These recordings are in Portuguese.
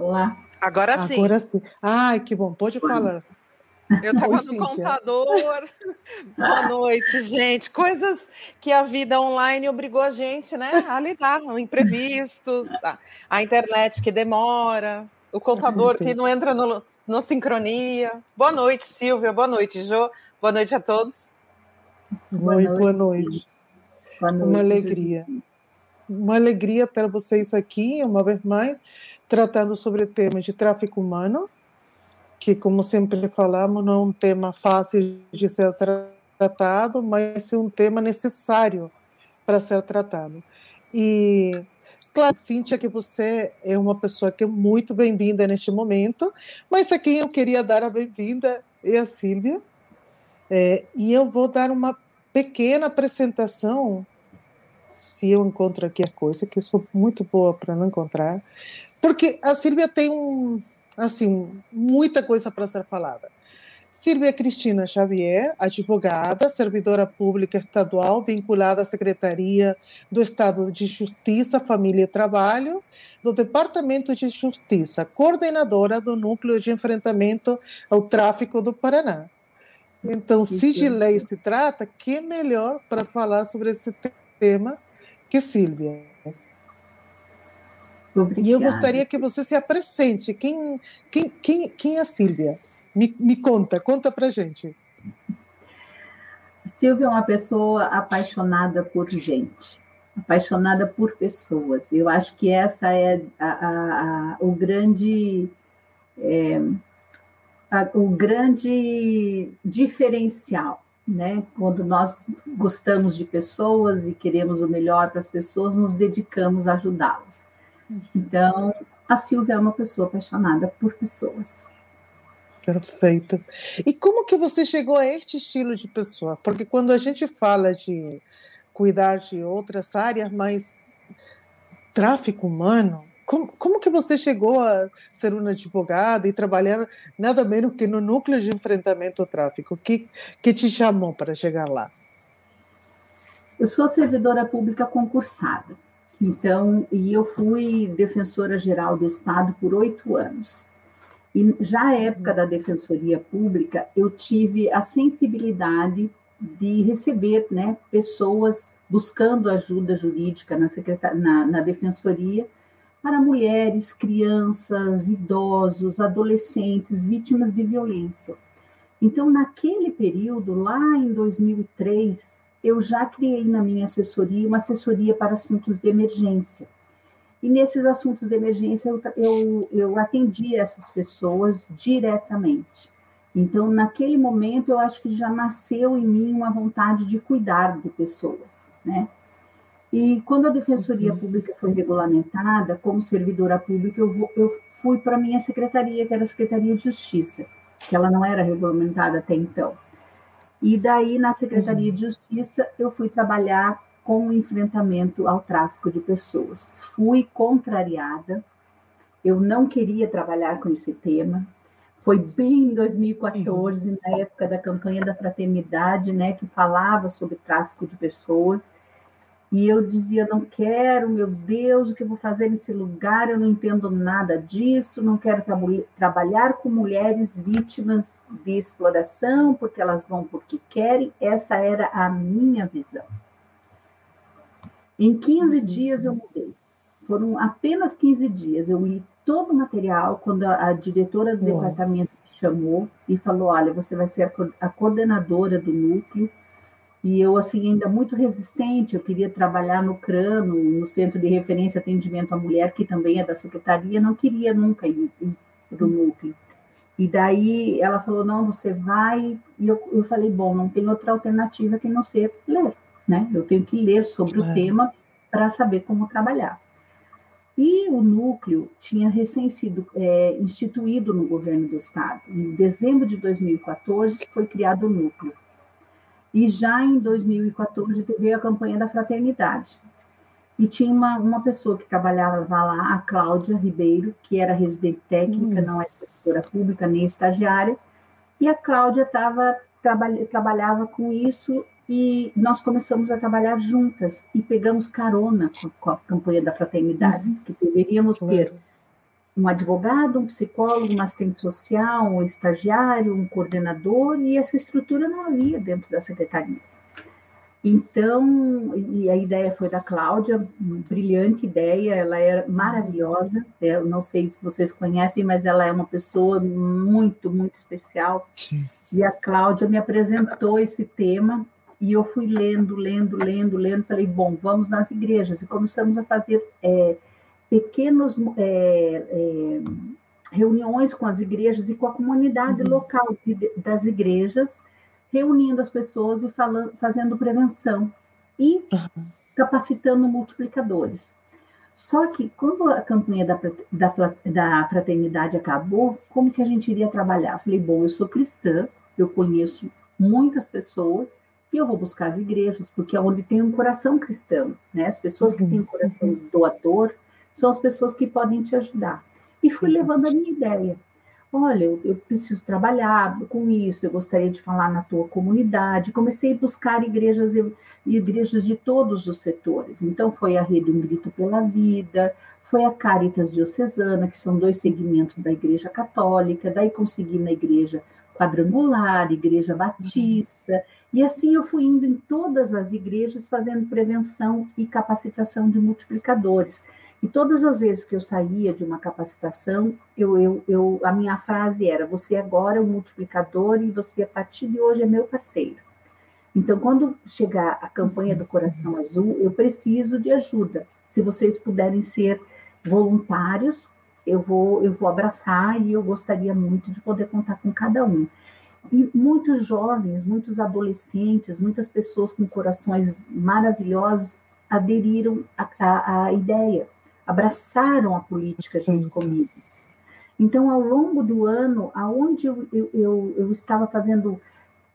Olá. Agora sim. Agora sim. Ai, que bom, pode falar. Eu estava no Cíntia. computador. Boa noite, gente. Coisas que a vida online obrigou a gente né, a lidar, imprevistos, a, a internet que demora, o computador que não entra no, na sincronia. Boa noite, Silvia. Boa noite, Jô. Boa noite a todos. Boa Oi, noite. Boa noite. Boa noite. Uma alegria. Uma alegria ter vocês aqui, uma vez mais, tratando sobre o tema de tráfico humano que, como sempre falamos, não é um tema fácil de ser tratado, mas é um tema necessário para ser tratado. E, claro, Cíntia, que você é uma pessoa que é muito bem-vinda neste momento, mas a quem eu queria dar a bem-vinda é a Sílvia. É, e eu vou dar uma pequena apresentação, se eu encontro aqui a coisa, que eu sou muito boa para não encontrar, porque a Sílvia tem um, assim, muita coisa para ser falada. Silvia Cristina Xavier, advogada, servidora pública estadual vinculada à Secretaria do Estado de Justiça, Família e Trabalho, do Departamento de Justiça, coordenadora do Núcleo de Enfrentamento ao Tráfico do Paraná. Então, se de lei se trata, que melhor para falar sobre esse tema que Silvia? Obrigada. E eu gostaria que você se apresente. Quem, quem, quem, quem é a Sílvia? Me, me conta, conta para gente. Silvia é uma pessoa apaixonada por gente, apaixonada por pessoas. Eu acho que essa é a, a, a, o grande é, o grande diferencial, né? Quando nós gostamos de pessoas e queremos o melhor para as pessoas, nos dedicamos a ajudá-las. Então, a Silvia é uma pessoa apaixonada por pessoas. Perfeito. E como que você chegou a este estilo de pessoa? Porque quando a gente fala de cuidar de outras áreas, mas tráfico humano, como, como que você chegou a ser uma advogada e trabalhar nada menos que no núcleo de enfrentamento ao tráfico? O que, que te chamou para chegar lá? Eu sou servidora pública concursada. Então, e eu fui defensora geral do Estado por oito anos. E já à época da Defensoria Pública, eu tive a sensibilidade de receber né, pessoas buscando ajuda jurídica na, na, na Defensoria para mulheres, crianças, idosos, adolescentes, vítimas de violência. Então, naquele período, lá em 2003, eu já criei na minha assessoria uma assessoria para assuntos de emergência. E nesses assuntos de emergência eu, eu, eu atendi essas pessoas diretamente. Então, naquele momento, eu acho que já nasceu em mim uma vontade de cuidar de pessoas, né? E quando a Defensoria Pública foi regulamentada, como servidora pública, eu, vou, eu fui para a minha secretaria, que era a Secretaria de Justiça, que ela não era regulamentada até então. E daí, na Secretaria de Justiça, eu fui trabalhar com o enfrentamento ao tráfico de pessoas. Fui contrariada, eu não queria trabalhar com esse tema. Foi bem em 2014, na época da campanha da fraternidade, né, que falava sobre tráfico de pessoas. E eu dizia: não quero, meu Deus, o que eu vou fazer nesse lugar? Eu não entendo nada disso, não quero tra trabalhar com mulheres vítimas de exploração, porque elas vão porque querem. Essa era a minha visão. Em 15 uhum. dias eu mudei. Foram apenas 15 dias. Eu li todo o material quando a, a diretora do departamento me chamou e falou: olha, você vai ser a, co a coordenadora do núcleo e eu, assim, ainda muito resistente, eu queria trabalhar no CRANO, no Centro de Referência e Atendimento à Mulher, que também é da Secretaria, não queria nunca ir, ir para o núcleo. E daí ela falou, não, você vai... E eu, eu falei, bom, não tem outra alternativa que não ser ler, né? Eu tenho que ler sobre o tema para saber como trabalhar. E o núcleo tinha recém sido é, instituído no governo do estado. Em dezembro de 2014 foi criado o núcleo. E já em 2014 teve a campanha da fraternidade. E tinha uma, uma pessoa que trabalhava lá, a Cláudia Ribeiro, que era residente técnica, hum. não é servidora pública nem estagiária. E a Cláudia tava, trabalha, trabalhava com isso e nós começamos a trabalhar juntas e pegamos carona com, com a campanha da fraternidade, uhum. que deveríamos ter um advogado, um psicólogo, um assistente social, um estagiário, um coordenador, e essa estrutura não havia dentro da secretaria. Então, e a ideia foi da Cláudia, brilhante ideia, ela é maravilhosa. É, eu não sei se vocês conhecem, mas ela é uma pessoa muito, muito especial. E a Cláudia me apresentou esse tema e eu fui lendo, lendo, lendo, lendo. Falei, bom, vamos nas igrejas e começamos a fazer é, pequenos é, é, reuniões com as igrejas e com a comunidade uhum. local das igrejas reunindo as pessoas e falando, fazendo prevenção e uhum. capacitando multiplicadores. Só que quando a campanha da, da, da, fraternidade acabou, como que a gente iria trabalhar? Falei, bom, eu sou cristã, eu conheço muitas pessoas e eu vou buscar as igrejas, porque é onde tem um coração cristão, né? As pessoas que têm um coração doador são as pessoas que podem te ajudar. E fui levando a minha ideia olha, eu, eu, preciso trabalhar com isso, eu gostaria de falar na tua comunidade. Comecei a buscar igrejas e igrejas de todos os setores. Então foi a Rede Um Grito pela Vida, foi a Caritas Diocesana, que são dois segmentos da Igreja Católica, daí consegui na Igreja Quadrangular, Igreja Batista, e assim eu fui indo em todas as igrejas fazendo prevenção e capacitação de multiplicadores. E todas as vezes que eu saía de uma capacitação, eu, eu, eu, a minha frase era: você agora é um multiplicador e você, a partir de hoje, é meu parceiro. Então, quando chegar a campanha do Coração Azul, eu preciso de ajuda. Se vocês puderem ser voluntários, eu vou, eu vou abraçar e eu gostaria muito de poder contar com cada um. E muitos jovens, muitos adolescentes, muitas pessoas com corações maravilhosos aderiram à, à ideia abraçaram a política junto comigo. Então, ao longo do ano, aonde eu, eu, eu, estava fazendo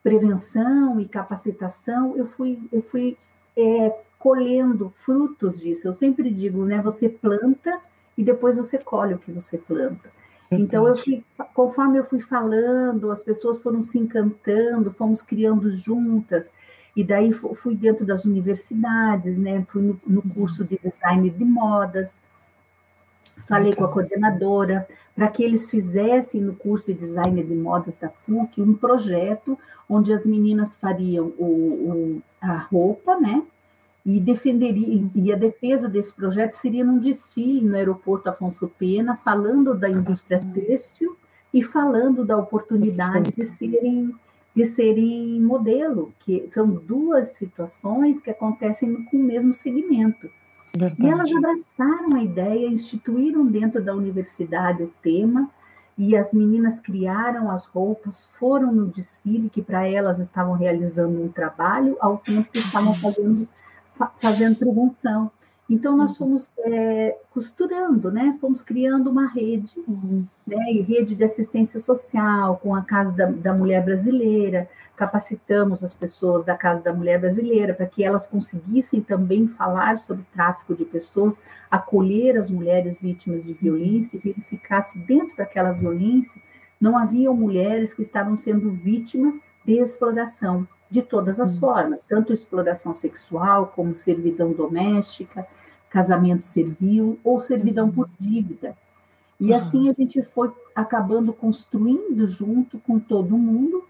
prevenção e capacitação, eu fui, eu fui é, colhendo frutos disso. Eu sempre digo, né? Você planta e depois você colhe o que você planta. Então, eu fui, conforme eu fui falando, as pessoas foram se encantando, fomos criando juntas. E daí fui dentro das universidades, né? Fui no, no curso de design de modas, falei com a coordenadora para que eles fizessem no curso de design de modas da PUC um projeto onde as meninas fariam o, o, a roupa, né? E defenderia e a defesa desse projeto seria num desfile no aeroporto Afonso Pena, falando da indústria têxtil e falando da oportunidade de serem de serem modelo, que são duas situações que acontecem com o mesmo segmento. Verdade. E elas abraçaram a ideia, instituíram dentro da universidade o tema, e as meninas criaram as roupas, foram no desfile, que para elas estavam realizando um trabalho, ao tempo que estavam fazendo, fazendo prevenção. Então, nós uhum. fomos é, costurando, né? Fomos criando uma rede, uhum. né? E rede de assistência social com a Casa da, da, Mulher Brasileira, capacitamos as pessoas da Casa da Mulher Brasileira para que elas conseguissem também falar sobre tráfico de pessoas, acolher as mulheres vítimas de violência e verificar se dentro daquela violência não haviam mulheres que estavam sendo vítimas de exploração de todas as formas, tanto exploração sexual como servidão doméstica, casamento servil ou servidão por dívida. E assim a gente foi acabando construindo junto com todo mundo,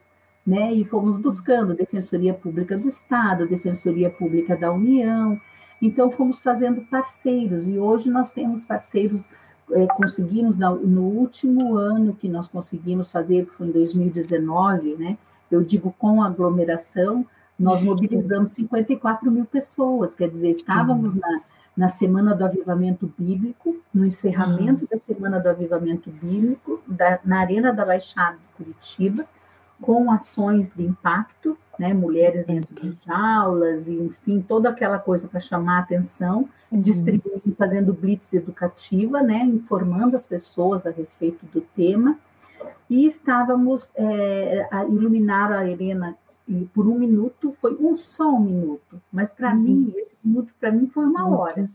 né? E fomos buscando Defensoria Pública do Estado, Defensoria Pública da União. Então fomos fazendo parceiros e hoje nós temos parceiros é, conseguimos no último ano que nós conseguimos fazer, que foi em 2019, né? Eu digo com aglomeração, nós mobilizamos 54 mil pessoas, quer dizer, estávamos na, na Semana do Avivamento Bíblico, no encerramento uhum. da Semana do Avivamento Bíblico, da, na Arena da Baixada de Curitiba, com ações de impacto, né, mulheres dentro de aulas, e, enfim, toda aquela coisa para chamar a atenção, distribuindo, fazendo blitz educativa, né, informando as pessoas a respeito do tema, e estávamos é, a iluminar a Helena e por um minuto, foi um só um minuto, mas para uhum. mim, esse minuto para mim foi uma hora,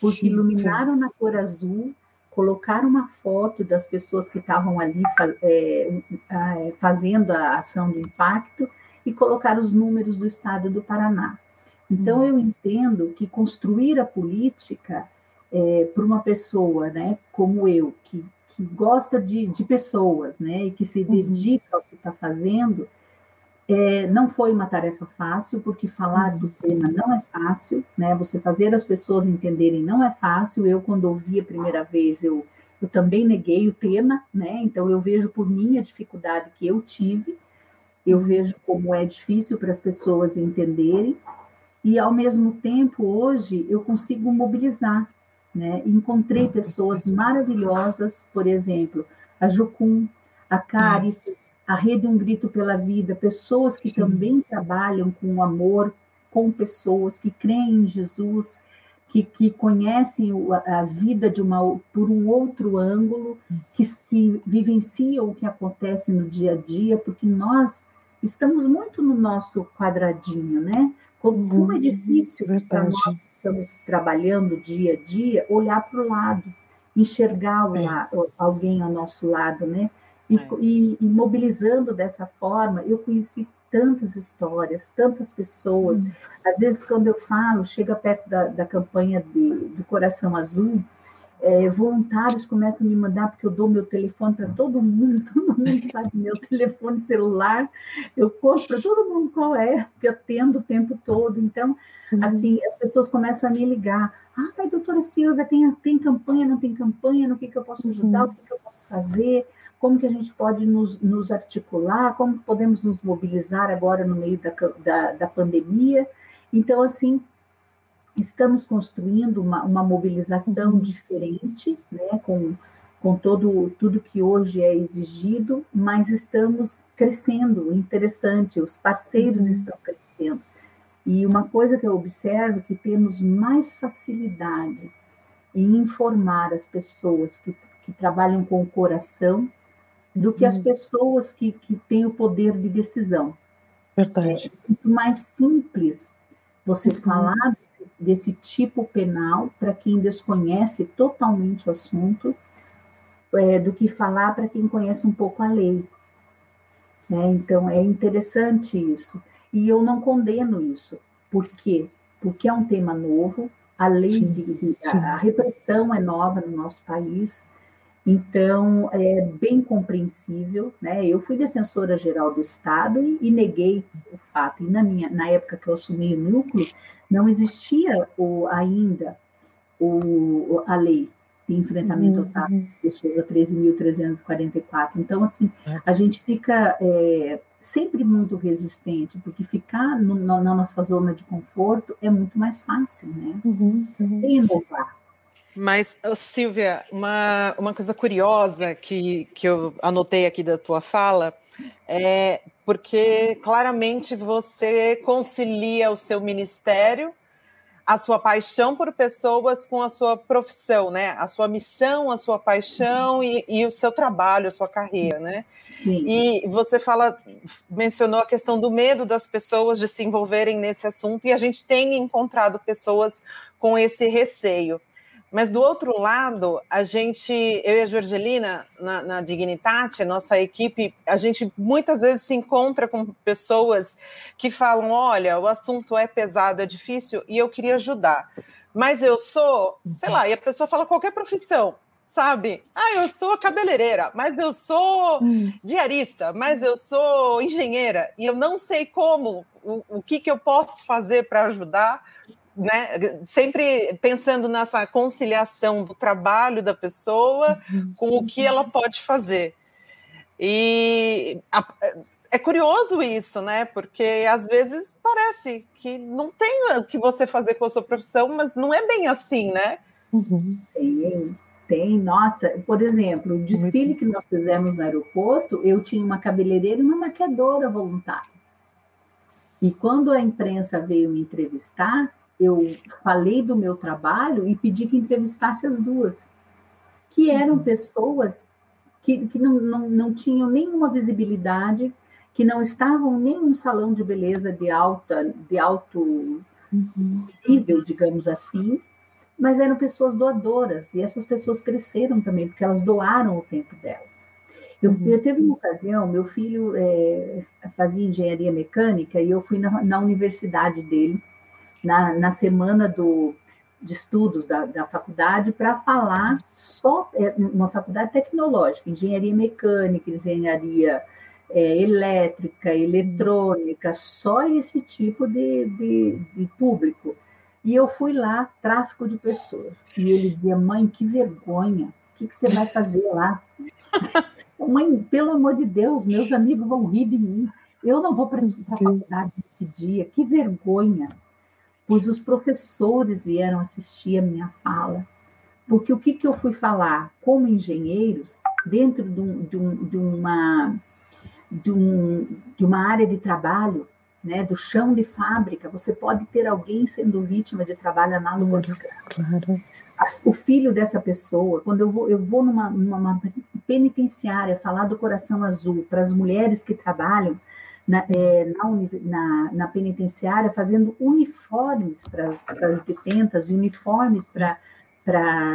porque sim, iluminaram sim. na cor azul, colocaram uma foto das pessoas que estavam ali é, é, fazendo a ação de impacto e colocaram os números do estado do Paraná. Então, uhum. eu entendo que construir a política é, para uma pessoa, né, como eu, que, que gosta de, de pessoas, né, e que se uhum. dedica ao que está fazendo, é, não foi uma tarefa fácil, porque falar do tema não é fácil, né? Você fazer as pessoas entenderem não é fácil. Eu, quando ouvi a primeira vez, eu, eu também neguei o tema, né? Então, eu vejo por mim a dificuldade que eu tive, eu vejo como é difícil para as pessoas entenderem, e ao mesmo tempo, hoje, eu consigo mobilizar, né? Encontrei pessoas maravilhosas, por exemplo, a Jucum, a Caritas, a Rede Um Grito pela Vida, pessoas que Sim. também trabalham com amor, com pessoas que creem em Jesus, que, que conhecem a vida de uma, por um outro ângulo, que, que vivenciam o que acontece no dia a dia, porque nós estamos muito no nosso quadradinho, né? Como, como é difícil para nós estamos trabalhando dia a dia olhar para o lado, enxergar o é. alguém ao nosso lado, né? E, é. e, e, mobilizando dessa forma, eu conheci tantas histórias, tantas pessoas. Hum. Às vezes, quando eu falo, chega perto da, da campanha de, do Coração Azul, é, voluntários começam a me mandar, porque eu dou meu telefone para todo mundo, todo mundo sabe meu telefone celular, eu conto para todo mundo qual é, que eu atendo o tempo todo. Então, uhum. assim, as pessoas começam a me ligar. Ah, doutora Silvia, tem, tem campanha, não tem campanha, no que, que eu posso ajudar, o que, que eu posso fazer? como que a gente pode nos, nos articular, como podemos nos mobilizar agora no meio da, da, da pandemia. Então, assim, estamos construindo uma, uma mobilização uhum. diferente, né, com, com todo, tudo que hoje é exigido, mas estamos crescendo, interessante, os parceiros uhum. estão crescendo. E uma coisa que eu observo é que temos mais facilidade em informar as pessoas que, que trabalham com o coração do que as pessoas que, que têm o poder de decisão. Verdade. É muito mais simples você uhum. falar desse, tipo penal para quem desconhece totalmente o assunto, é, do que falar para quem conhece um pouco a lei. Né? Então, é interessante isso. E eu não condeno isso. Por quê? Porque é um tema novo, a lei, de, de, a, a repressão é nova no nosso país, então, é bem compreensível, né? Eu fui defensora geral do Estado e, e, neguei o fato. E na minha, na época que eu assumi o núcleo, não existia o, ainda o, a lei de enfrentamento uhum. ao tráfico de pessoas, a 13.344. Então, assim, é. a gente fica é, sempre muito resistente, porque ficar no, na nossa zona de conforto é muito mais fácil, né? Uhum, uhum. E inovar. Mas, Silvia, uma, uma coisa curiosa que, que eu anotei aqui da tua fala é porque claramente você concilia o seu ministério, a sua paixão por pessoas com a sua profissão, né? A sua missão, a sua paixão e, e o seu trabalho, a sua carreira, né? Sim. E você fala, mencionou a questão do medo das pessoas de se envolverem nesse assunto, e a gente tem encontrado pessoas com esse receio. Mas do outro lado, a gente, eu e a Jorgelina, na, na Dignitate, nossa equipe, a gente muitas vezes se encontra com pessoas que falam: olha, o assunto é pesado, é difícil, e eu queria ajudar. Mas eu sou, sei lá, e a pessoa fala qualquer profissão, sabe? Ah, eu sou cabeleireira, mas eu sou hum. diarista, mas eu sou engenheira, e eu não sei como, o, o que, que eu posso fazer para ajudar né, sempre pensando nessa conciliação do trabalho da pessoa com o que ela pode fazer. E a, é curioso isso, né? Porque às vezes parece que não tem o que você fazer com a sua profissão, mas não é bem assim, né? Uhum. Tem, tem. Nossa, por exemplo, o desfile que nós fizemos no aeroporto, eu tinha uma cabeleireira e uma maquiadora voluntária. E quando a imprensa veio me entrevistar, eu falei do meu trabalho e pedi que entrevistasse as duas, que eram uhum. pessoas que, que não, não, não tinham nenhuma visibilidade, que não estavam nem num salão de beleza de alta, de alto uhum. nível, digamos assim, mas eram pessoas doadoras, e essas pessoas cresceram também, porque elas doaram o tempo delas. Eu, uhum. eu teve uma ocasião, meu filho é, fazia engenharia mecânica, e eu fui na, na universidade dele, na, na semana do de estudos da, da faculdade para falar só é, uma faculdade tecnológica, engenharia mecânica, engenharia é, elétrica, eletrônica, só esse tipo de, de, de, público. E eu fui lá, tráfico de pessoas. E ele dizia, mãe, que vergonha, o que, que você vai fazer lá? mãe, pelo amor de Deus, meus amigos vão rir de mim. Eu não vou para a faculdade nesse dia, que vergonha pois os professores vieram assistir a minha fala. Porque o que, que eu fui falar? Como engenheiros, dentro de, um, de, um, de uma, de, um, de uma área de trabalho, né, do chão de fábrica, você pode ter alguém sendo vítima de trabalho escravo. Claro. O filho dessa pessoa, quando eu vou, eu vou numa, numa penitenciária falar do coração azul para as mulheres que trabalham, na, é, na, na, na, penitenciária fazendo uniformes para as detentas, uniformes para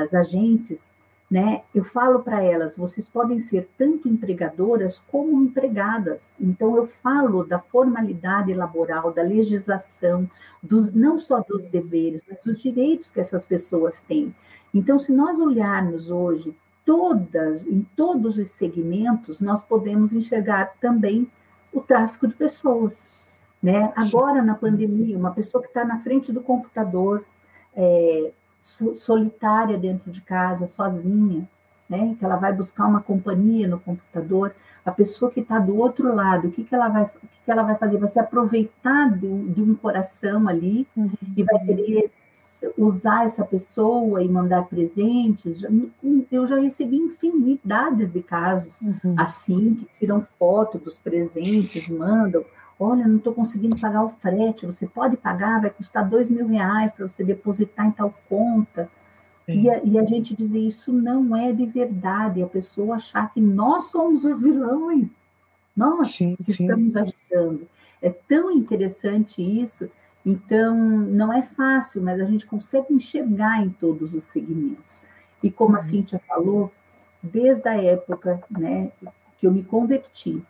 as agentes, né? Eu falo para elas, vocês podem ser tanto empregadoras como empregadas. Então eu falo da formalidade laboral, da legislação, dos, não só dos deveres, mas dos direitos que essas pessoas têm. Então, se nós olharmos hoje todas, em todos os segmentos, nós podemos enxergar também o tráfico de pessoas. Né? Agora, na pandemia, uma pessoa que está na frente do computador, é, solitária dentro de casa, sozinha, né? que ela vai buscar uma companhia no computador, a pessoa que está do outro lado, o que, que, ela, vai, o que, que ela vai fazer? Vai se aproveitar de, de um coração ali uhum. e vai querer usar essa pessoa e mandar presentes. Eu já recebi infinidades de casos uhum. assim, que tiram foto dos presentes, mandam. Olha, não estou conseguindo pagar o frete. Você pode pagar, vai custar dois mil reais para você depositar em tal conta. E a, e a, gente dizer isso não é de verdade, a pessoa achar que nós somos os vilões, nós sim, que sim. estamos ajudando. É tão interessante isso então, não é fácil, mas a gente consegue enxergar em todos os segmentos. E como a uhum. Cíntia falou, desde a época né, que eu me converti,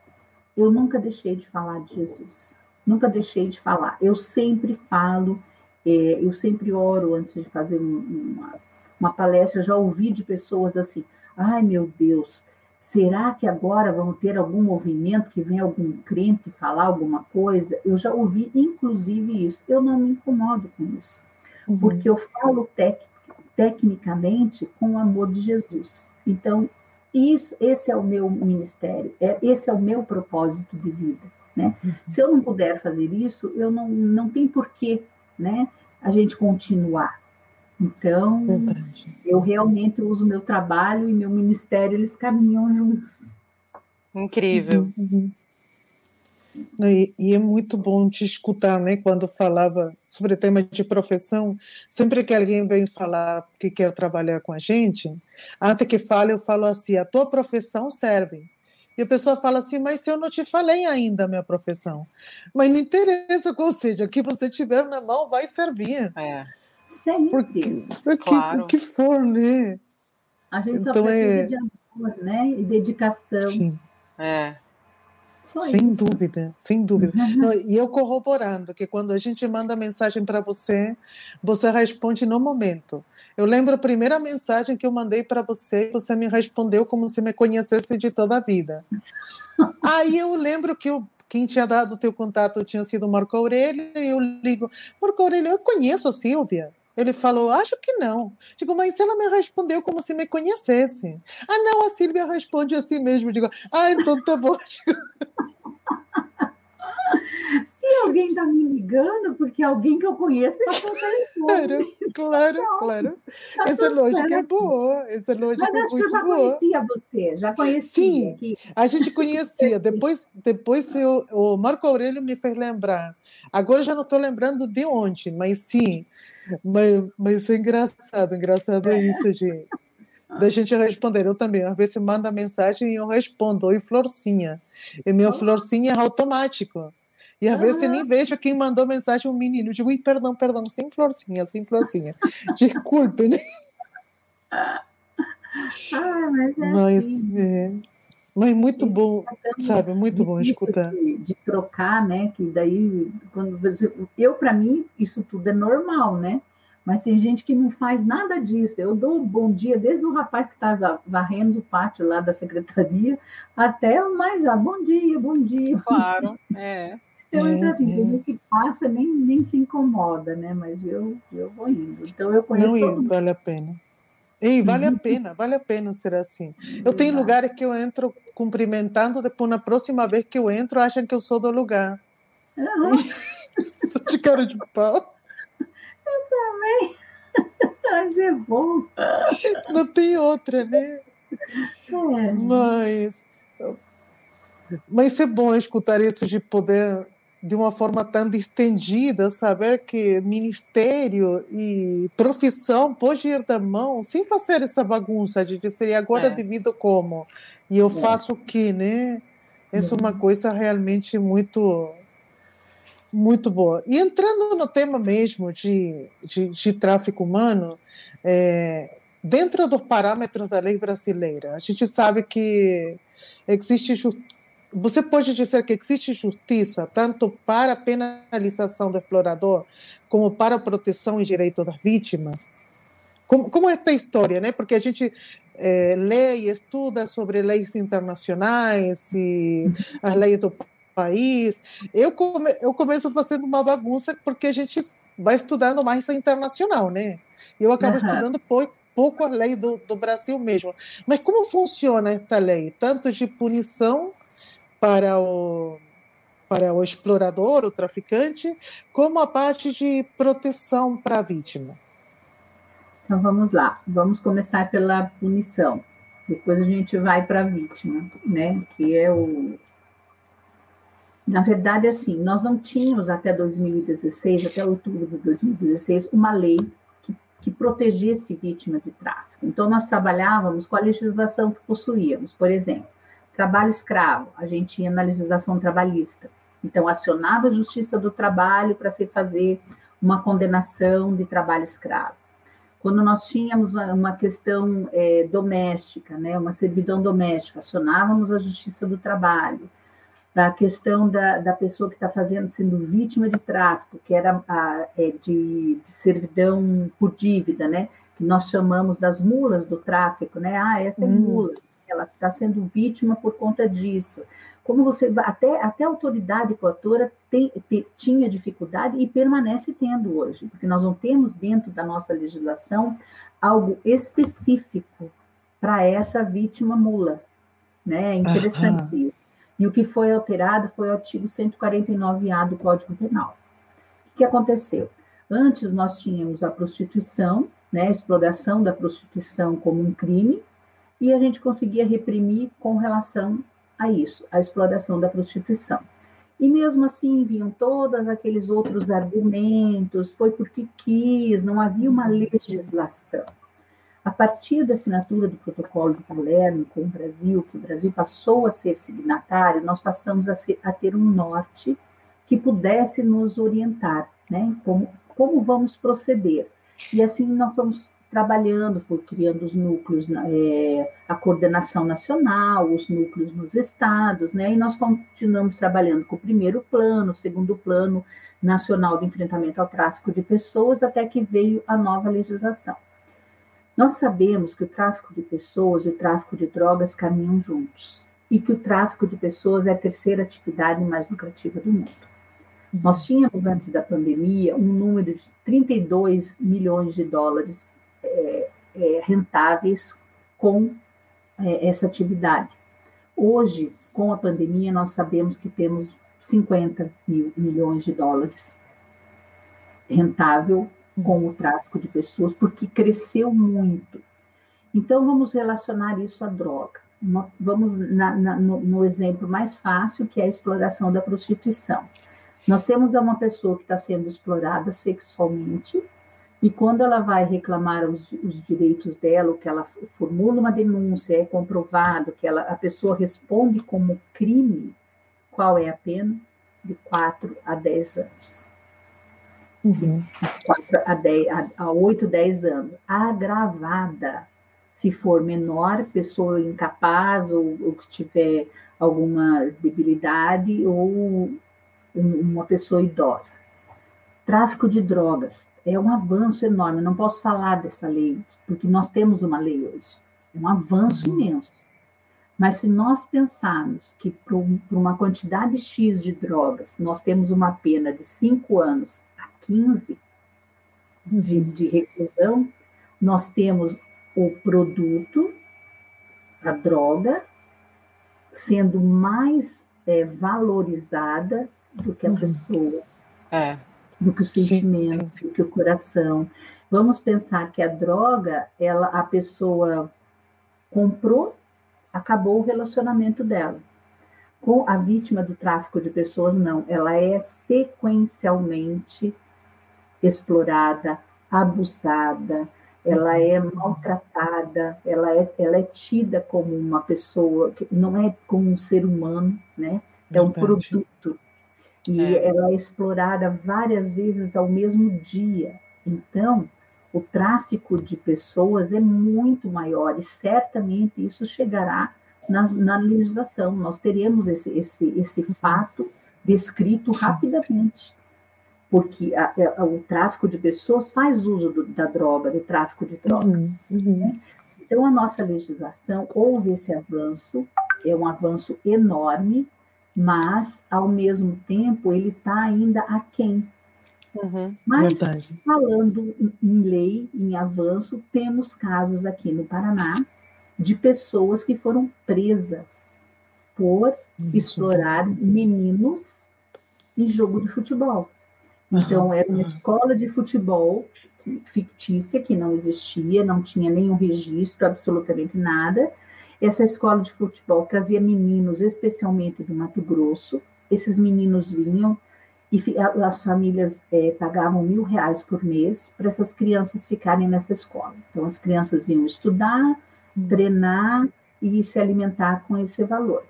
eu nunca deixei de falar de Jesus. Nunca deixei de falar. Eu sempre falo, é, eu sempre oro antes de fazer uma, uma palestra. Já ouvi de pessoas assim: ai meu Deus, Será que agora vamos ter algum movimento que vem algum crente falar alguma coisa? Eu já ouvi, inclusive, isso. Eu não me incomodo com isso, uhum. porque eu falo tec tecnicamente com o amor de Jesus. Então, isso, esse é o meu ministério, é, esse é o meu propósito de vida. Né? Uhum. Se eu não puder fazer isso, eu não, não tem porquê né, a gente continuar. Então, Verdade. eu realmente uso meu trabalho e meu ministério, eles caminham juntos. Incrível. Uhum, uhum. E, e, é muito bom te escutar, né? Quando falava sobre o tema de profissão, sempre que alguém vem falar que quer trabalhar com a gente, antes que fale, eu falo assim: a tua profissão serve. E a pessoa fala assim, mas se eu não te falei ainda a minha profissão. Mas não interessa qual seja, o que você tiver na mão vai servir. É. Sempre. Porque, porque claro. o que for, né? A gente então, só precisa é... de amor, né? E dedicação. Sim. É. Só sem isso. dúvida, sem dúvida. Uhum. e eu corroborando que quando a gente manda mensagem para você, você responde no momento. Eu lembro a primeira mensagem que eu mandei para você, você me respondeu como se me conhecesse de toda a vida. Aí eu lembro que eu quem tinha dado o teu contato tinha sido o Marco Aurélio, e eu ligo, Marco Aurélio, eu conheço a Silvia. Ele falou, acho que não. Digo, mas ela me respondeu como se me conhecesse. Ah, não, a Silvia responde assim mesmo. Digo, ah, então tá bom. Se alguém está me ligando, porque alguém que eu conheço está Claro, claro, então, claro. Tá Essa lógica é boa. Essa lógica Mas é acho muito que eu já boa. conhecia você, já conhecia. Sim, a gente conhecia. depois, depois eu, o Marco Aurélio me fez lembrar. Agora já não estou lembrando de onde, mas sim. Mas, mas é engraçado, engraçado é isso de da gente responder. Eu também, às vezes manda mensagem e eu respondo, oi Florcinha. E meu Florcinha é automático. E às vezes você nem vejo quem mandou mensagem, um menino. Eu digo, ui, perdão, perdão, sem Florcinha, sem Florcinha. Desculpe, né? Ah, mas, é mas, assim. é, mas muito bom, sabe? Muito bom escutar. De, de, trocar, né? Que daí, quando você, eu para mim isso tudo é normal, né? Mas tem gente que não faz nada disso. Eu dou bom dia desde o rapaz que estava varrendo o pátio lá da secretaria até o mais ah, bom dia, bom dia. Claro, é. Então, é, então assim, é. tem gente que passa nem, nem se incomoda, né? Mas eu, eu vou indo. Então eu conheço. Não indo, vale a pena. E vale a pena, vale a pena ser assim. Eu tenho lugares que eu entro cumprimentando, depois na próxima vez que eu entro, acham que eu sou do lugar. Uhum. sou de cara de pau. Eu também. Mas é bom. Não tem outra, né? É. Mas, mas é bom escutar isso de poder de uma forma tão distendida, saber que ministério e profissão pode ir da mão sem fazer essa bagunça de dizer agora é. devido como e eu é. faço o que, né? Essa é uma uhum. coisa realmente muito muito boa. E entrando no tema mesmo de, de, de tráfico humano, é, dentro dos parâmetros da lei brasileira, a gente sabe que existe você pode dizer que existe justiça tanto para a penalização do explorador como para a proteção e direito das vítimas? Como, como é esta história, né? Porque a gente é, lê e estuda sobre leis internacionais e as leis do país. Eu, come, eu começo fazendo uma bagunça porque a gente vai estudando mais a internacional, né? Eu acabo uhum. estudando pouco, pouco a lei do, do Brasil mesmo. Mas como funciona esta lei? Tanto de punição para o, para o explorador, o traficante, como a parte de proteção para a vítima? Então vamos lá, vamos começar pela punição. Depois a gente vai para a vítima, né? Que é o, na verdade, assim, nós não tínhamos até 2016, até outubro de 2016, uma lei que, que protegesse vítima de tráfico. Então, nós trabalhávamos com a legislação que possuíamos. Por exemplo, trabalho escravo, a gente tinha na legislação trabalhista. Então, acionava a Justiça do Trabalho para se fazer uma condenação de trabalho escravo. Quando nós tínhamos uma questão é, doméstica, né, uma servidão doméstica, acionávamos a Justiça do Trabalho da questão da, da pessoa que está fazendo, sendo vítima de tráfico, que era a, é, de, de, servidão por dívida, né? Que nós chamamos das mulas do tráfico, né? Ah, essa é hum. mula, ela está sendo vítima por conta disso. Como você até até a autoridade coatora tem, tem, tinha dificuldade e permanece tendo hoje, porque nós não temos dentro da nossa legislação algo específico para essa vítima mula, né? É interessante ah, ah. isso. E o que foi alterado foi o artigo 149-A do Código Penal. O que aconteceu? Antes nós tínhamos a prostituição, né, a exploração da prostituição como um crime, e a gente conseguia reprimir com relação a isso, a exploração da prostituição. E mesmo assim vinham todos aqueles outros argumentos, foi porque quis, não havia uma legislação. A partir da assinatura do protocolo de Palermo com o Brasil, que o Brasil passou a ser signatário, nós passamos a, ser, a ter um norte que pudesse nos orientar, né? Como, como vamos proceder. E assim nós fomos trabalhando, foi criando os núcleos, é, a coordenação nacional, os núcleos nos estados, né? E nós continuamos trabalhando com o primeiro plano, o segundo plano nacional de enfrentamento ao tráfico de pessoas, até que veio a nova legislação. Nós sabemos que o tráfico de pessoas e o tráfico de drogas caminham juntos e que o tráfico de pessoas é a terceira atividade mais lucrativa do mundo. Nós tínhamos, antes da pandemia, um número de 32 milhões de dólares é, é, rentáveis com é, essa atividade. Hoje, com a pandemia, nós sabemos que temos 50 mil milhões de dólares rentável com o tráfico de pessoas, porque cresceu muito. Então, vamos relacionar isso à droga. Vamos na, na, no, no, exemplo mais fácil, que é a exploração da prostituição. Nós temos uma pessoa que está sendo explorada sexualmente, e quando ela vai reclamar os, os direitos dela, que ela formula uma denúncia, é comprovado que ela, a pessoa responde como crime, qual é a pena? De 4 a 10 anos uhum. 4 a, 10, a, a 8, 10 anos. Agravada, se for menor, pessoa incapaz ou, ou que tiver alguma debilidade ou uma pessoa idosa. Tráfico de drogas é um avanço enorme. não posso falar dessa lei, porque nós temos uma lei hoje. É um avanço uhum. imenso. Mas se nós pensarmos que para uma quantidade X de drogas nós temos uma pena de 5 anos a 15 de, de reclusão, nós temos o produto, a droga, sendo mais é, valorizada do que a uhum. pessoa, é. Do que o sentimento, sim, sim. do que o coração. Vamos pensar que a droga, ela, a pessoa comprou, acabou o relacionamento dela. Com a vítima do tráfico de pessoas, não. Ela é sequencialmente explorada, abusada, ela é maltratada, ela é, ela é tida como uma pessoa, que não é como um ser humano, né? É um produto. E é. ela é explorada várias vezes ao mesmo dia. Então, o tráfico de pessoas é muito maior e certamente isso chegará na, na legislação. Nós teremos esse, esse, esse fato descrito rapidamente porque a, a, o tráfico de pessoas faz uso do, da droga, do tráfico de droga. Uhum, uhum. Né? Então, a nossa legislação houve esse avanço, é um avanço enorme, mas, ao mesmo tempo, ele está ainda aquém. Uhum, mas, verdade. falando em lei, em avanço, temos casos aqui no Paraná de pessoas que foram presas por Isso. explorar meninos em jogo de futebol. Então, era uma escola de futebol fictícia, que não existia, não tinha nenhum registro, absolutamente nada. Essa escola de futebol trazia meninos, especialmente do Mato Grosso. Esses meninos vinham e as famílias é, pagavam mil reais por mês para essas crianças ficarem nessa escola. Então, as crianças iam estudar, hum. treinar e se alimentar com esse valor.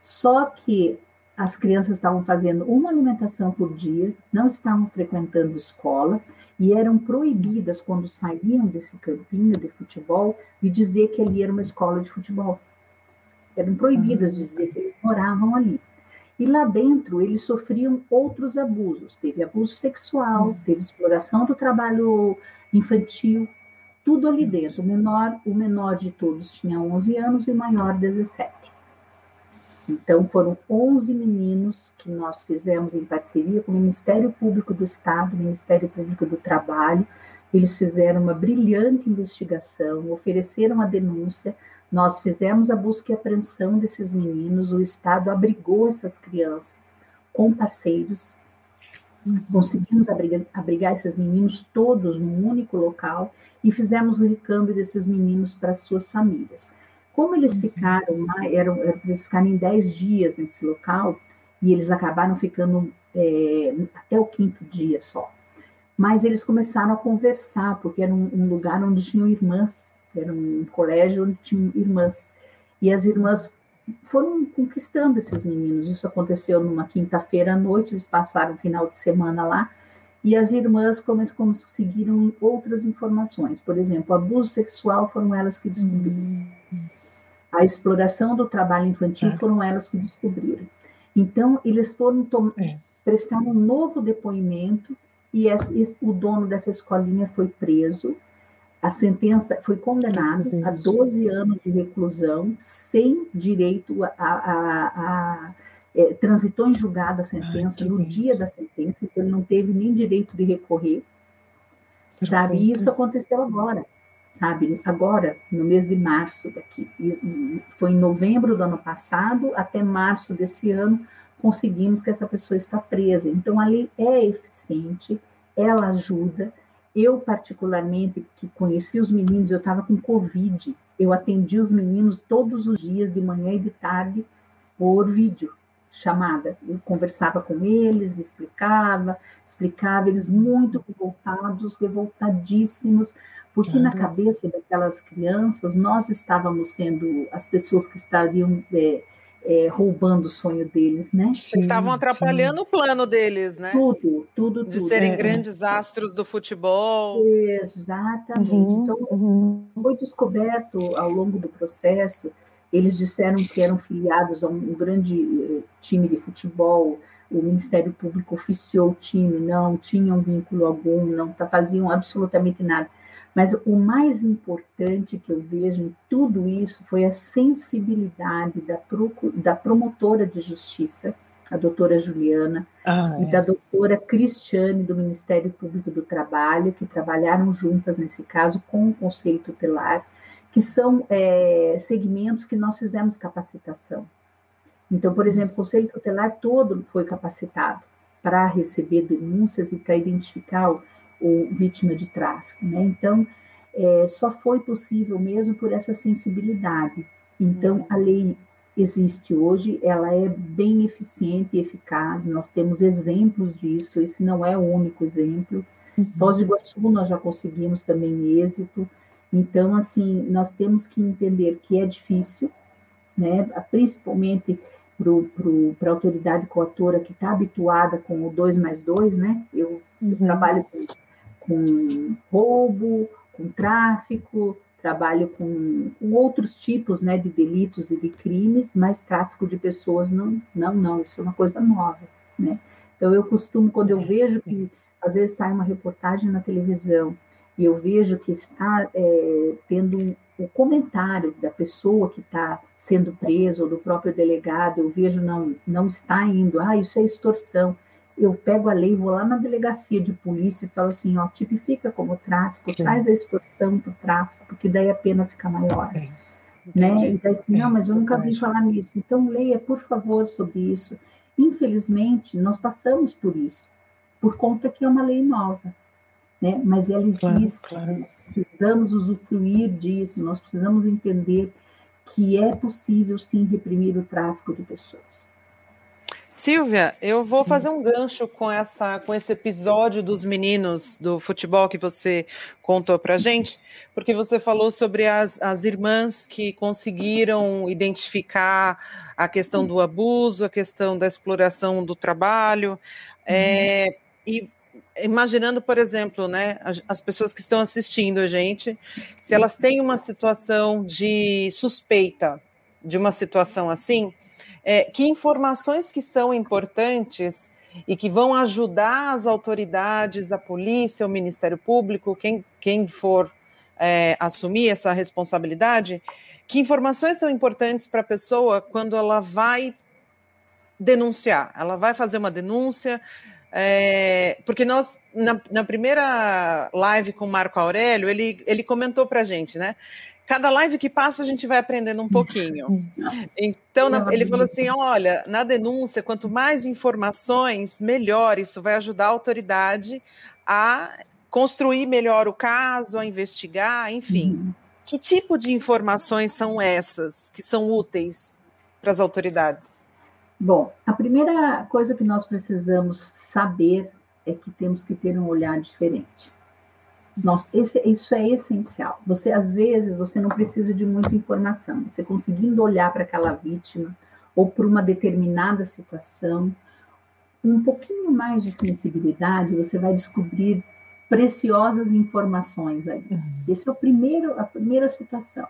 Só que as crianças estavam fazendo uma alimentação por dia, não estavam frequentando escola e eram proibidas, quando saíam desse campinho de futebol, de dizer que ali era uma escola de futebol. Eram proibidas de dizer que eles moravam ali. E lá dentro eles sofriam outros abusos. Teve abuso sexual, teve exploração do trabalho infantil, tudo ali dentro. O menor, o menor de todos tinha 11 anos e o maior 17. Então, foram 11 meninos que nós fizemos em parceria com o Ministério Público do Estado, Ministério Público do Trabalho. Eles fizeram uma brilhante investigação, ofereceram a denúncia, nós fizemos a busca e apreensão desses meninos, o Estado abrigou essas crianças com parceiros, conseguimos abrigar, abrigar esses meninos todos num único local e fizemos o recâmbio desses meninos para suas famílias. Como eles ficaram lá, eram, eles ficaram em 10 dias nesse local, e eles acabaram ficando é, até o quinto dia só. Mas eles começaram a conversar, porque era um, um, lugar onde tinham irmãs, era um colégio onde tinham irmãs. E as irmãs foram conquistando esses meninos. Isso aconteceu numa quinta-feira à noite, eles passaram o final de semana lá, e as irmãs conseguiram outras informações. Por exemplo, abuso sexual foram elas que descobriram. Uhum a exploração do trabalho infantil é. foram elas que descobriram. Então, eles foram é. prestar um novo depoimento e esse, o dono dessa escolinha foi preso. A sentença foi condenado a 12 anos de reclusão, sem direito a. a, a, é, transitou em julgado a sentença Ai, no dia da sentença, então ele não teve nem direito de recorrer. Perfeito. Sabe? E isso aconteceu agora sabe? Agora, no mês de março daqui, foi em novembro do ano passado até março desse ano, conseguimos que essa pessoa está presa. Então, a lei é eficiente, ela ajuda. Eu, particularmente, que conheci os meninos, eu estava com Covid, eu atendi os meninos todos os dias, de manhã e de tarde, por vídeo chamada. Eu conversava com eles, explicava, explicava, eles muito revoltados, revoltadíssimos, porque na cabeça daquelas crianças, nós estávamos sendo as pessoas que estariam é, é, roubando o sonho deles, né? Sim, Estavam atrapalhando sim. o plano deles, né? Tudo, tudo, De tudo. serem é. grandes astros do futebol. Exatamente. Uhum, então, uhum. foi descoberto ao longo do processo, eles disseram que eram filiados a um grande eh, time de futebol o Ministério Público oficiou o time, não tinham vínculo algum, não tá, faziam absolutamente nada. Mas o mais importante que eu vejo em tudo isso foi a sensibilidade da, da promotora de justiça, a doutora Juliana, ah, e é. da doutora Cristiane, do Ministério Público do Trabalho, que trabalharam juntas nesse caso com o Conselho Tutelar, que são é, segmentos que nós fizemos capacitação. Então, por exemplo, o Conselho Tutelar todo foi capacitado para receber denúncias e para identificar o, o vítima de tráfico. Né? Então, é, só foi possível mesmo por essa sensibilidade. Então, a lei existe hoje, ela é bem eficiente e eficaz, nós temos exemplos disso, esse não é o único exemplo. Uhum. Foz do Iguaçu nós já conseguimos também êxito, então, assim, nós temos que entender que é difícil, né, principalmente para a autoridade coatora que está habituada com o 2 mais 2, né? Eu, uhum. eu trabalho com, com, roubo, com tráfico, trabalho com, com, outros tipos né, de delitos e de crimes, mas tráfico de pessoas não, não, não, isso é uma coisa nova, né? Então eu costumo, quando eu vejo que às vezes sai uma reportagem na televisão e eu vejo que está é, tendo o comentário da pessoa que está sendo presa ou do próprio delegado, eu vejo não, não está indo, ah, isso é extorsão. Eu pego a lei, vou lá na delegacia de polícia e falo assim, ó, tipifica como tráfico, Sim. traz a extorsão para o tráfico, porque daí a pena fica maior. É. Né? E daí assim, não, mas eu nunca vi falar nisso. Então, leia, por favor, sobre isso. Infelizmente, nós passamos por isso, por conta que é uma lei nova né? mas ela existe, claro, claro. precisamos usufruir disso, nós precisamos entender que é possível sim reprimir o tráfico de pessoas. Silvia, eu vou fazer um gancho com essa, com esse episódio dos meninos do futebol que você contou para gente, porque você falou sobre as, as irmãs que conseguiram identificar a questão do abuso, a questão da exploração do trabalho, é, e imaginando, por exemplo, né, as, as, pessoas que estão assistindo a gente, se elas têm uma situação de suspeita de uma situação assim, é, que informações que são importantes e que vão ajudar as autoridades, a polícia, o Ministério Público, quem, quem for é, assumir essa responsabilidade, que informações são importantes para a pessoa quando ela vai denunciar? Ela vai fazer uma denúncia, é, porque nós, na, na, primeira live com o Marco Aurélio, ele, ele comentou para a gente, né? Cada live que passa, a gente vai aprendendo um pouquinho. Então, na, ele falou assim: olha, na denúncia, quanto mais informações, melhor. Isso vai ajudar a autoridade a construir melhor o caso, a investigar, enfim. Que tipo de informações são essas que são úteis para as autoridades? Bom, a primeira coisa que nós precisamos saber é que temos que ter um olhar diferente. Nós, esse, isso é essencial. Você às vezes você não precisa de muita informação. Você conseguindo olhar para aquela vítima ou para uma determinada situação, um pouquinho mais de sensibilidade, você vai descobrir preciosas informações aí. Uhum. Esse é o primeiro, a primeira situação.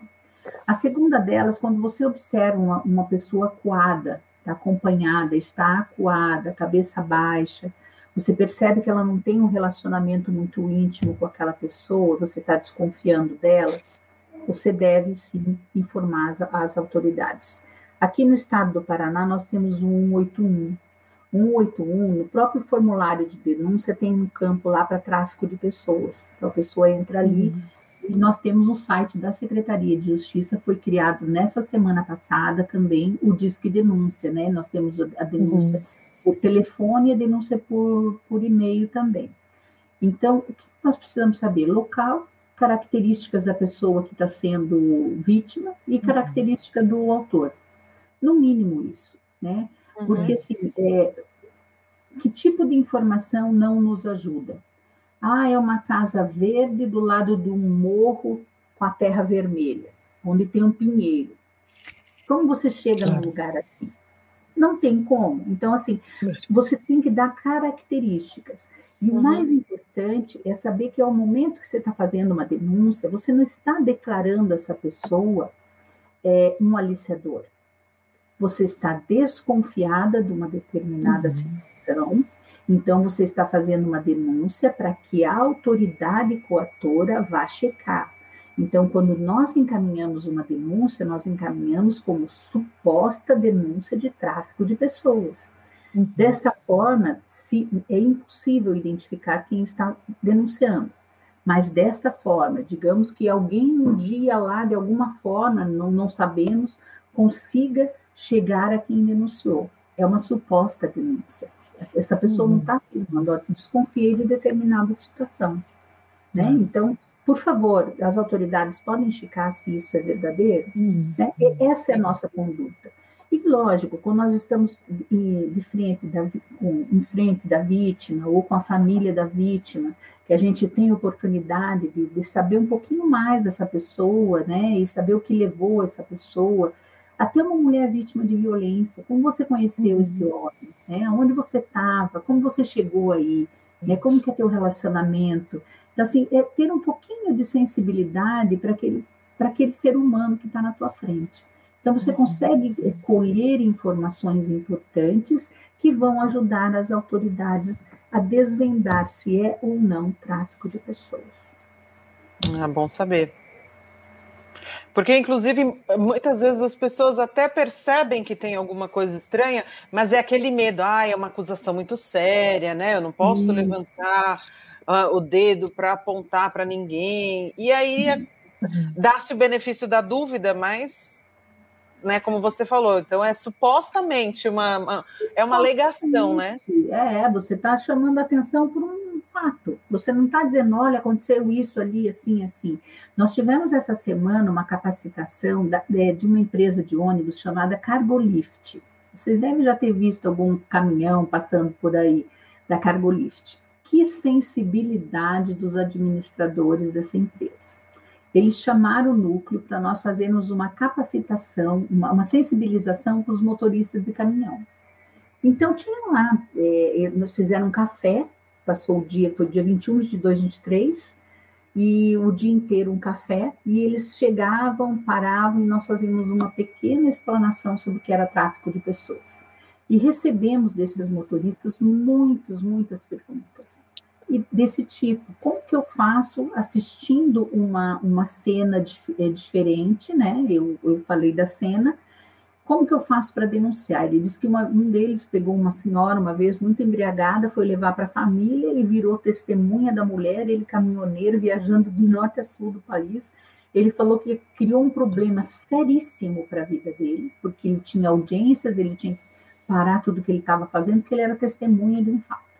A segunda delas, quando você observa uma, uma pessoa coada, está acompanhada, está acuada, cabeça baixa, você percebe que ela não tem um relacionamento muito íntimo com aquela pessoa, você está desconfiando dela, você deve sim informar as, as, autoridades. Aqui no estado do Paraná, nós temos o 181. 181, no próprio formulário de denúncia, tem um campo lá para tráfico de pessoas. Então, a pessoa entra ali. Uhum e nós temos no site da Secretaria de Justiça, foi criado nessa semana passada também o Disque Denúncia, né? Nós temos a denúncia uhum. Por telefone e a denúncia por, por e-mail também. Então, o que nós precisamos saber? Local, características da pessoa que está sendo vítima e uhum. característica uhum. do autor. No mínimo isso, né? Uhum. Porque, assim, é, que tipo de informação não nos ajuda? Ah, é uma casa verde do lado de um morro com a terra vermelha, onde tem um pinheiro. Como você chega num lugar assim? Não tem como. Então, assim, você tem que dar características. E uhum. o mais importante é saber que ao momento que você está fazendo uma denúncia, você não está declarando essa pessoa é, um aliciador. Você está desconfiada de uma determinada uhum. situação situação. Então, você está fazendo uma denúncia para que a autoridade coatora vá checar. Então, quando nós encaminhamos uma denúncia, nós encaminhamos como suposta denúncia de tráfico de pessoas. Uhum. Dessa forma, se, é impossível identificar quem está denunciando. Mas desta forma, digamos que alguém um dia lá, de alguma forma, não, não sabemos, consiga chegar a quem denunciou. É uma suposta denúncia. Essa pessoa uhum. não está afirmando, desconfiei de determinada situação. Né? Uhum. Então, por favor, as autoridades podem checar se isso é verdadeiro? Uhum. Né? Essa é a nossa conduta. E, lógico, quando nós estamos de frente da, em frente da vítima ou com a família da vítima, que a gente tem oportunidade de, de, saber um pouquinho mais dessa pessoa, né, e saber o que levou essa pessoa, até uma mulher vítima de violência, como você conheceu uhum. esse homem, né, onde você estava, como você chegou aí, né, como que é teu relacionamento, então, assim, é ter um pouquinho de sensibilidade para aquele, para aquele ser humano que está na tua frente. Então, você uhum. consegue eh, colher informações importantes que vão ajudar as autoridades a desvendar se é ou não tráfico de pessoas. É bom saber. Porque, inclusive, muitas vezes as pessoas até percebem que tem alguma coisa estranha, mas é aquele medo, ah, é uma acusação muito séria, né? Eu não posso Isso. levantar uh, o dedo para apontar para ninguém. E aí uhum. dá-se o benefício da dúvida, mas né, como você falou, então é supostamente uma, uma é uma alegação, né? É, você está chamando a atenção por um fato. Você não está dizendo, olha, aconteceu isso ali, assim, assim. Nós tivemos essa semana uma capacitação da, de uma empresa de ônibus chamada Carbolift. Vocês devem já ter visto algum caminhão passando por aí da Carbolift. Que sensibilidade dos administradores dessa empresa eles chamaram o núcleo para nós fazermos uma capacitação, uma, uma sensibilização para os motoristas de caminhão. Então, tinha lá, é, nós fizeram um café, passou o dia, foi dia 21 de 2023, e o dia inteiro um café, e eles chegavam, paravam, e nós fazíamos uma pequena explanação sobre o que era tráfico de pessoas. E recebemos desses motoristas muitas, muitas perguntas desse tipo. Como que eu faço assistindo uma, uma cena é, diferente, né? Eu, eu falei da cena. Como que eu faço para denunciar? Ele disse que uma, um deles pegou uma senhora uma vez muito embriagada, foi levar para a família, ele virou testemunha da mulher, ele caminhoneiro viajando do norte a sul do país. Ele falou que criou um problema seríssimo para a vida dele, porque ele tinha audiências, ele tinha que parar tudo que ele estava fazendo, porque ele era testemunha de um fato.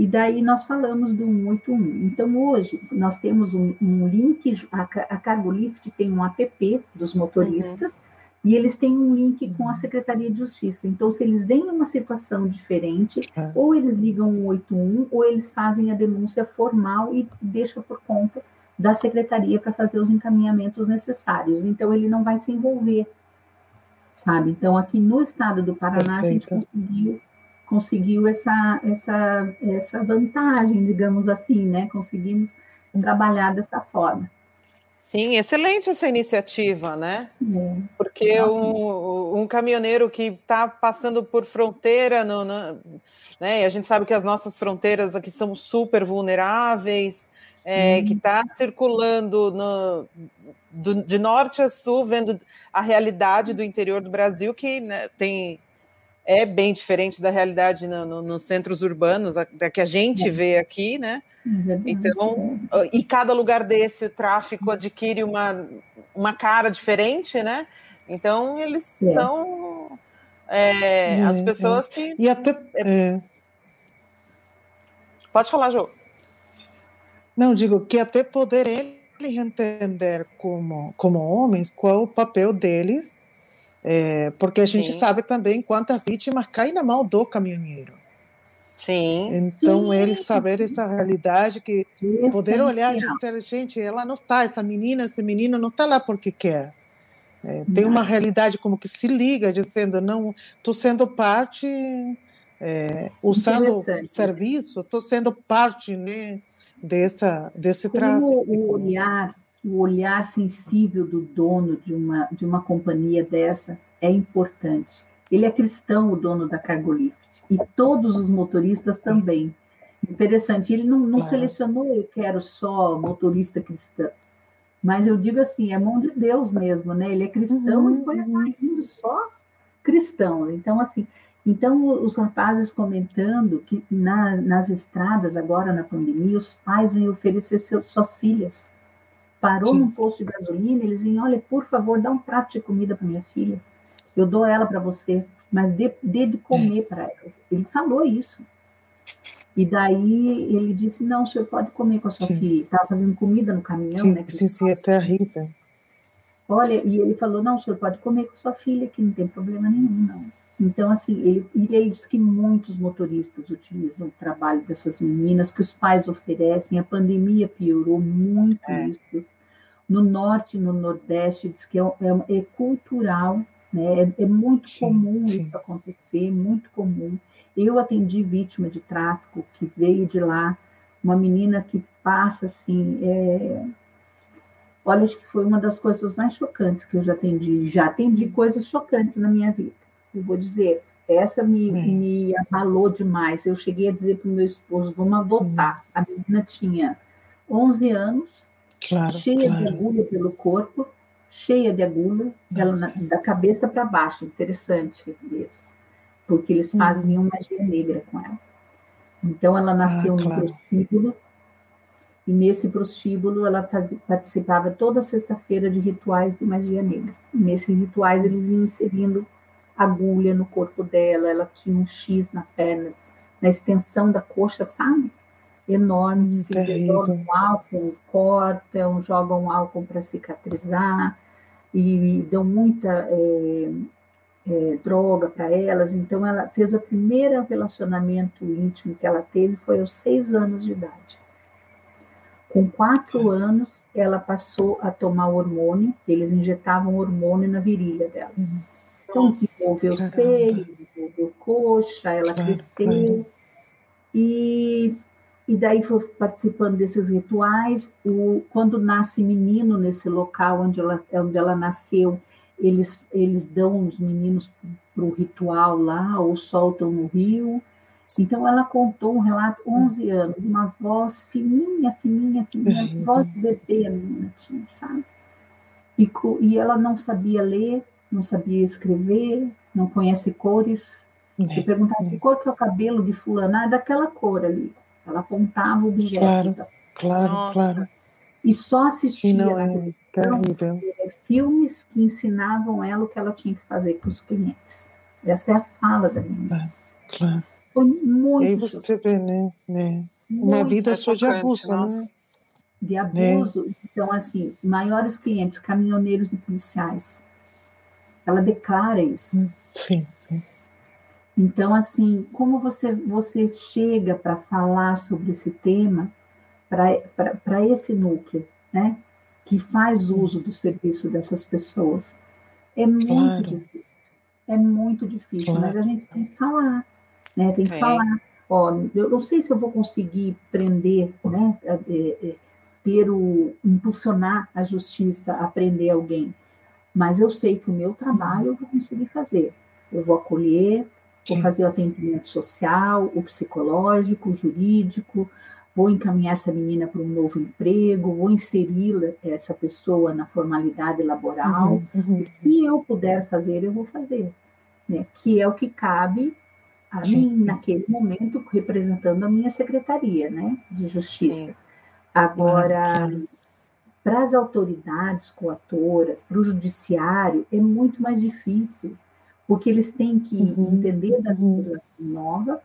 E daí nós falamos do 181. Então, hoje, nós temos um, um link, a, a Cargolift tem um app dos motoristas, uhum. e eles têm um link com a Secretaria de Justiça. Então, se eles veem uma situação diferente, é. ou eles ligam o 181, ou eles fazem a denúncia formal e deixam por conta da secretaria para fazer os encaminhamentos necessários. Então, ele não vai se envolver, sabe? Então, aqui no estado do Paraná, Perfeito. a gente conseguiu conseguiu essa, essa, essa vantagem, digamos assim, né? Conseguimos trabalhar dessa forma. Sim, excelente essa iniciativa, né? É, Porque um, um, caminhoneiro que está passando por fronteira, no, no, né? E a gente sabe que as nossas fronteiras aqui são super vulneráveis, é, que está circulando no, do, de norte a sul, vendo a realidade do interior do Brasil, que né, tem é bem diferente da realidade no, no, nos centros urbanos, da que a gente é. vê aqui, né? É então, e cada lugar desse, o tráfico adquire uma, uma cara diferente, né? Então, eles é. são é, é, as pessoas que. E até. Pode falar, Jô. Não, digo que até poder eles entender como, como homens qual o papel deles é, porque a gente Sim. sabe também quantas vítimas caem na mão do caminhoneiro. Sim. Então, Sim. eles saber essa realidade, que poder olhar e dizer, gente, ela não está, essa menina, esse menino não está lá porque quer. É, tem uma realidade como que se liga, dizendo, não, estou sendo parte, é, usando o serviço, estou sendo parte né, dessa, desse como tráfico. O olhar o olhar sensível do dono de uma, de uma companhia dessa é importante. Ele é cristão, o dono da Cargolift, e todos os motoristas também. Interessante, ele não, não selecionou, eu quero só motorista cristão. Mas eu digo assim, é mão de Deus mesmo, né? Ele é cristão uhum, e foi uhum. só cristão. Então, assim, então os rapazes comentando que na, nas estradas, agora na pandemia, os pais vêm oferecer seus, suas filhas. Parou Sim. num posto de gasolina, eles vêm, olha, por favor, dá um prato de comida para minha filha. Eu dou ela para você, mas dê, dê de comer é. para elas. Ele falou isso. E daí ele disse: Não, o senhor pode comer com a sua sim. filha. Estava fazendo comida no caminhão, sim, né? Sim, sim, é terrível. Olha, e ele falou: Não, o senhor pode comer com a sua filha, que não tem problema nenhum, não. Então, assim, ele, ele disse que muitos motoristas utilizam o trabalho dessas meninas, que os pais oferecem. A pandemia piorou muito é. isso. No norte e no nordeste, diz que é, é, é cultural, né? é, é muito sim, comum sim. isso acontecer, muito comum. Eu atendi vítima de tráfico que veio de lá, uma menina que passa assim. É... Olha, acho que foi uma das coisas mais chocantes que eu já atendi. Já atendi coisas chocantes na minha vida. Eu vou dizer, essa me, me abalou demais. Eu cheguei a dizer para o meu esposo: vamos adotar. A menina tinha 11 anos, claro, cheia claro. de agulha pelo corpo, cheia de agulha, ela, na, da cabeça para baixo. Interessante isso porque eles faziam magia negra com ela. Então, ela nasceu ah, claro. no prostíbulo, e nesse prostíbulo ela participava toda sexta-feira de rituais de magia negra. E nesses rituais, eles iam inserindo agulha no corpo dela, ela tinha um X na perna, na extensão da coxa, sabe? Enorme. Hum, jogam álcool, cortam, jogam álcool para cicatrizar, e dão muita. É, é, droga para elas. Então, ela fez o primeiro relacionamento íntimo que ela teve foi aos seis anos de idade. Com quatro anos, ela passou a tomar hormônio, eles injetavam hormônio na virilha dela. Uhum. Então, desenvolveu seio, desenvolveu coxa, ela cresceu. E, e daí foi participando desses rituais. O, quando nasce menino nesse local onde ela, onde ela nasceu, eles, eles dão os meninos para o ritual lá, ou soltam no rio. Então, ela contou um relato, 11 anos, uma voz fininha, fininha, fininha, uhum. voz de bebê a menina tinha, sabe? E, e ela não sabia ler, não sabia escrever, não conhece cores. E perguntava que cor que é o cabelo de fulano, ah, é daquela cor ali. Ela apontava objetos. Claro, claro, Nossa. claro. E só assistia não, é terrível. filmes que ensinavam ela o que ela tinha que fazer com os clientes. Essa é a fala da menina. Claro. Foi muito. E aí você vê, né? né? Uma vida só de abuso, né? De abuso. Né? Então, assim, maiores clientes, caminhoneiros e policiais. Ela declara isso. Hum, sim, sim. Então, assim, como você, você chega para falar sobre esse tema para esse núcleo, né? Que faz uso do serviço dessas pessoas. É muito claro. difícil. É muito difícil, claro. mas a gente tem que falar, né? Tem que é. falar. Ó, eu não sei se eu vou conseguir prender, né? É, é, ter o impulsionar a justiça a prender alguém, mas eu sei que o meu trabalho eu vou conseguir fazer. Eu vou acolher, vou fazer o atendimento social, o psicológico, o jurídico, vou encaminhar essa menina para um novo emprego, vou inserir essa pessoa na formalidade laboral. Uhum, uhum. O que eu puder fazer, eu vou fazer. Né? Que é o que cabe a Sim. mim, naquele momento, representando a minha secretaria né? de justiça. Sim. Agora, uhum. para as autoridades coatoras, para o judiciário, é muito mais difícil, porque eles têm que uhum. entender da uhum. legislação nova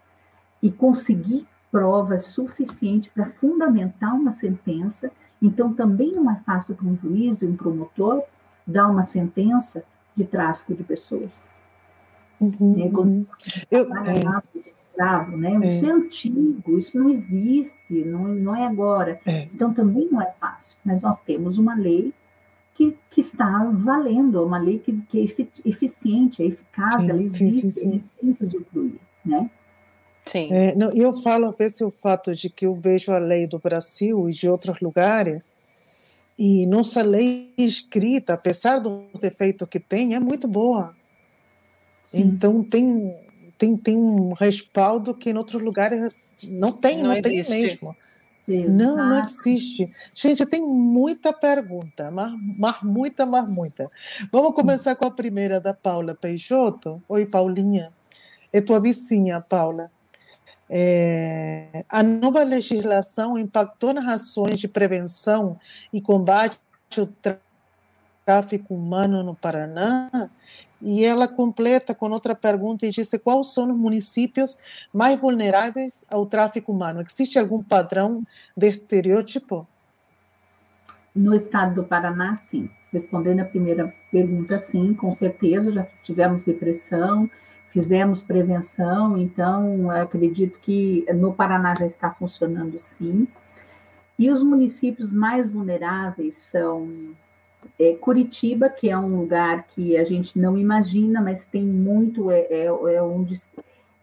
e conseguir prova suficiente para fundamentar uma sentença. Então, também não é fácil para um juiz e um promotor dar uma sentença de tráfico de pessoas. Uhum, né? uhum. Eu, é, escravo, né? É. Isso é antigo, isso não existe, não, não é agora. É. Então, também não é fácil. Mas nós temos uma lei que, que está valendo, uma lei que, que é eficiente, é eficaz, sim, ela existe, sim, sim, sim. tem que fluir, né? Sim. É, não, eu falo, às vezes, o fato de que eu vejo a lei do Brasil e de outros lugares, e nossa lei escrita, apesar do defeito que tem, é muito boa. Então tem, tem, tem um respaldo que em outros lugares não tem, não, não tem mesmo. Não, não existe. Gente, tem muita pergunta, mas, mas muita, mas muita. Vamos começar com a primeira da Paula Peixoto. Oi, Paulinha. É tua vizinha, Paula. É, a nova legislação impactou nas ações de prevenção e combate ao tráfico humano no Paraná? E ela completa com outra pergunta e diz quais são os municípios mais vulneráveis ao tráfico humano. Existe algum padrão de estereótipo? No estado do Paraná, sim. Respondendo a primeira pergunta, sim, com certeza, já tivemos repressão, fizemos prevenção, então acredito que no Paraná já está funcionando sim. E os municípios mais vulneráveis são é, Curitiba, que é um lugar que a gente não imagina, mas tem muito, é, é, é onde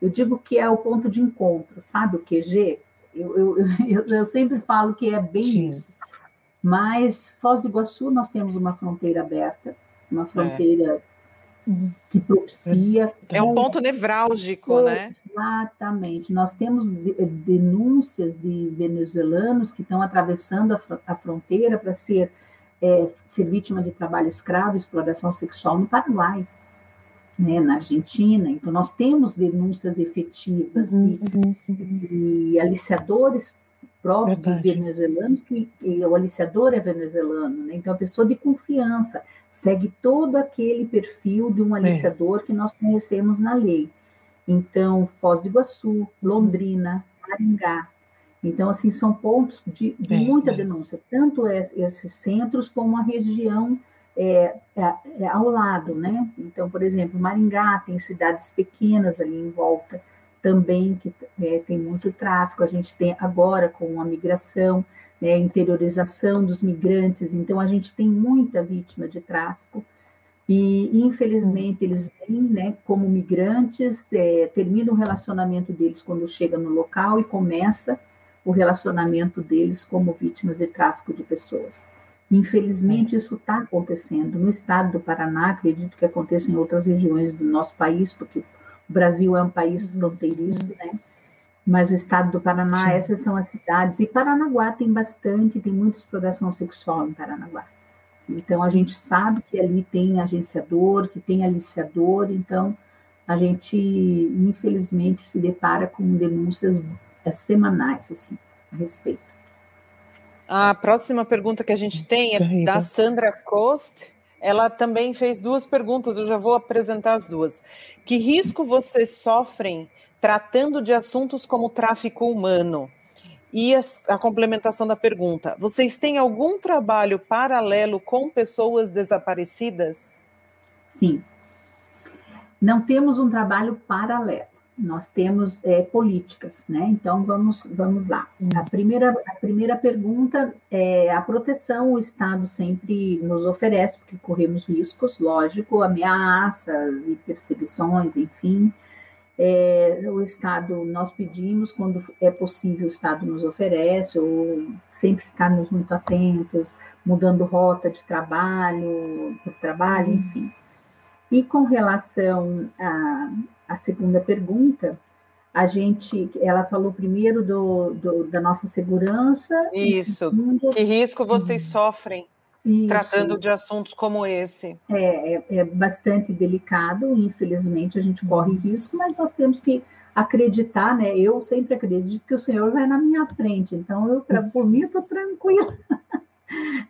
eu digo que é o ponto de encontro, sabe? O QG. Eu, eu, eu, eu sempre falo que é bem Sim. isso. Mas Foz do Iguaçu nós temos uma fronteira aberta, uma fronteira é. que propicia. É um ponto nevrálgico, né? Exatamente. Nós temos denúncias de venezuelanos que estão atravessando a fronteira para ser é, ser vítima de trabalho escravo, exploração sexual no Paraguai, né, na Argentina. Então, nós temos denúncias efetivas uhum, e, uhum. e aliciadores próprios venezuelanos, que e o aliciador é venezuelano, né? então a pessoa de confiança segue todo aquele perfil de um é. aliciador é. que nós conhecemos na lei. Então, Foz do Iguaçu, Londrina, Maringá, então, assim, são pontos de, de muita denúncia, tanto esses centros como a região é, é, é, ao lado, né? Então, por exemplo, Maringá tem cidades pequenas ali em volta também que é, tem muito tráfico. A gente tem agora com a migração, né, interiorização dos migrantes. Então, a gente tem muita vítima de tráfico. E, infelizmente, eles vêm né, como migrantes, é, terminam o relacionamento deles quando chega no local e começa o relacionamento deles como vítimas de tráfico de pessoas. Infelizmente, isso está acontecendo. No estado do Paraná, acredito que aconteça em outras regiões do nosso país, porque o Brasil é um país fronteiriço, né? Mas o estado do Paraná, Sim. essas são as cidades. E Paranaguá tem bastante, tem muita exploração sexual em Paranaguá. Então, a gente sabe que ali tem agenciador, que tem aliciador, então a gente, infelizmente, se depara com denúncias é, semanais assim, a respeito. A próxima pergunta que a gente tem é da Sandra Cost. Ela também fez duas perguntas, eu já vou apresentar as duas. Que risco vocês sofrem tratando de assuntos como tráfico humano? E a, a, complementação da pergunta: vocês têm algum trabalho paralelo com pessoas desaparecidas? Sim. Não temos um trabalho paralelo nós temos é, políticas, né? Então vamos vamos lá. A primeira a primeira pergunta é a proteção o Estado sempre nos oferece porque corremos riscos, lógico, ameaças e perseguições, enfim. É, o Estado nós pedimos quando é possível o Estado nos oferece ou sempre estarmos muito atentos, mudando rota de trabalho, de trabalho, uhum. enfim. E com relação a a segunda pergunta, a gente, ela falou primeiro do, do da nossa segurança. Isso. Segundo, que risco vocês sofrem isso. tratando de assuntos como esse? É, é, é, bastante delicado, infelizmente a gente corre risco, mas nós temos que acreditar, né? Eu sempre acredito que o Senhor vai na minha frente, então eu, pra, por mim, eu estou tranquila.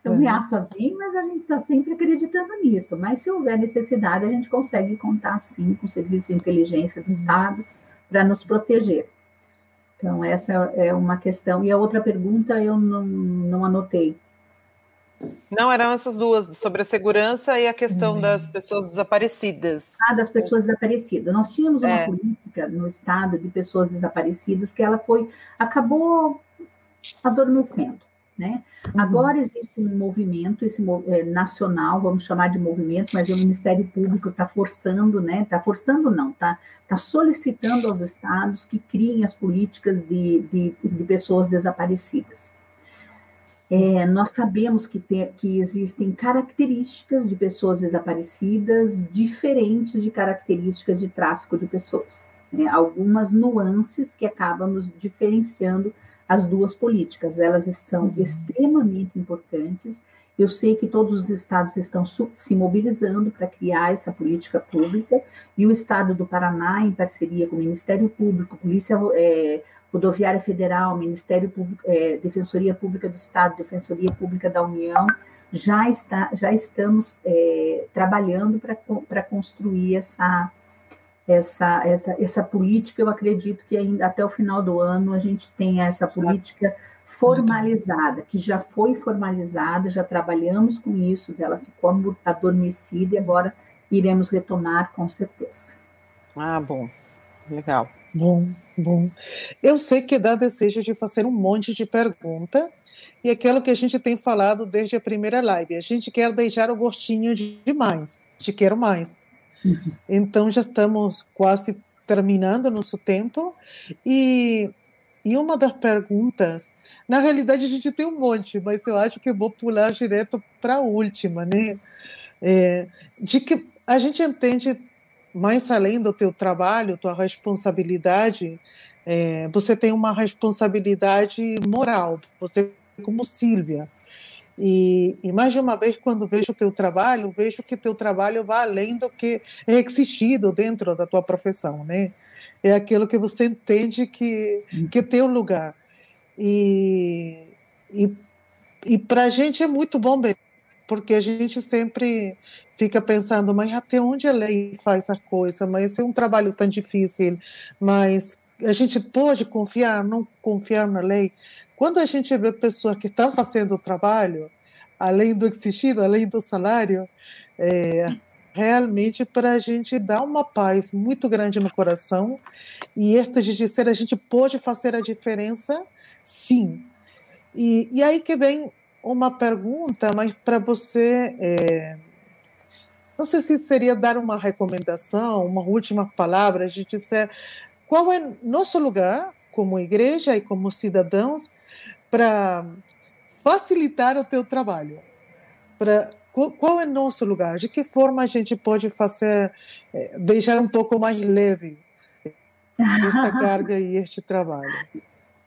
Então, ameaça vem, mas a gente está sempre acreditando nisso. Mas se houver necessidade, a gente consegue contar sim com o Serviço de Inteligência do Estado para nos proteger. Então, essa é uma questão. E a outra pergunta eu não, não anotei. Não, eram essas duas, sobre a segurança e a questão das pessoas desaparecidas. Ah, das pessoas desaparecidas. Nós tínhamos uma é. política no Estado de pessoas desaparecidas que ela foi, acabou adormecendo. Né? Uhum. Agora existe um movimento, esse é, nacional, vamos chamar de movimento, mas o Ministério Público está forçando, né? Está forçando não, está tá solicitando aos estados que criem as políticas de, de, de pessoas desaparecidas. É, nós sabemos que, tem, que existem características de pessoas desaparecidas diferentes de características de tráfico de pessoas. Né? Algumas nuances que acabam nos diferenciando as duas políticas. Elas são uhum. extremamente importantes. Eu sei que todos os estados estão se mobilizando para criar essa política pública, e o estado do Paraná, em parceria com o Ministério Público, Polícia é, Rodoviária Federal, Ministério Público, é, Defensoria Pública do Estado, Defensoria Pública da União, já, está, já estamos é, trabalhando para construir essa, essa, essa, essa política. Eu acredito que ainda até o final do ano a gente tenha essa política formalizada, que já foi formalizada, já trabalhamos com isso, ela ficou adormecida e agora iremos retomar com certeza. Ah, bom, legal. Bom, bom. Eu sei que dá desejo de fazer um monte de pergunta, e aquilo que a gente tem falado desde a primeira live, a gente quer deixar o gostinho de mais, de quero mais. Uhum. Então já estamos quase terminando nosso tempo, e, e uma das perguntas, na realidade a gente tem um monte, mas eu acho que eu vou pular direto para a última, né? É, de que a gente entende mais além do teu trabalho, tua responsabilidade, é, você tem uma responsabilidade moral, você como Sílvia. E, e, mais de uma vez, quando vejo o teu trabalho, vejo que teu trabalho vai além do que é exigido dentro da tua profissão, né? É aquilo que você entende que, que tem um lugar. E, e, e para a gente é muito bom, porque a gente sempre fica pensando, mas até onde a lei faz a coisa? Mas é um trabalho tão difícil, mas a gente pode confiar, não confiar na lei? Quando a gente vê pessoas que estão fazendo o trabalho, além do exigido, além do salário, é, realmente para a gente dar uma paz muito grande no coração e esto de dizer a gente pode fazer a diferença, sim. E, e aí que vem uma pergunta, mas para você é, não sei se seria dar uma recomendação, uma última palavra, de dizer qual é nosso lugar como igreja e como cidadãos para facilitar o teu trabalho. Para qual é nosso lugar? De que forma a gente pode fazer, eh, deixar um pouco mais leve esta carga e este trabalho?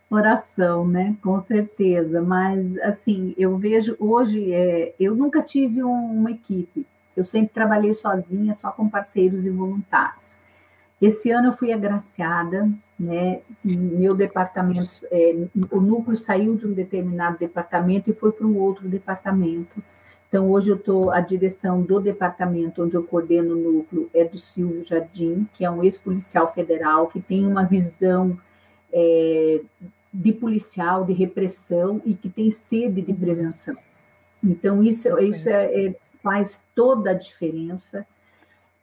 Oração, né? Com certeza. Mas assim, eu vejo hoje, é, eu nunca tive um, uma equipe. Eu sempre trabalhei sozinha, só com parceiros e voluntários. Esse ano eu fui agraciada, né? Meu departamento, é, o núcleo saiu de um determinado departamento e foi para um outro departamento. Então, hoje eu estou, a direção do departamento onde eu coordeno o núcleo é do Silvio Jardim, que é um ex-policial federal, que tem uma visão é, de policial, de repressão e que tem sede de prevenção. Então, isso, isso é, é faz toda a diferença.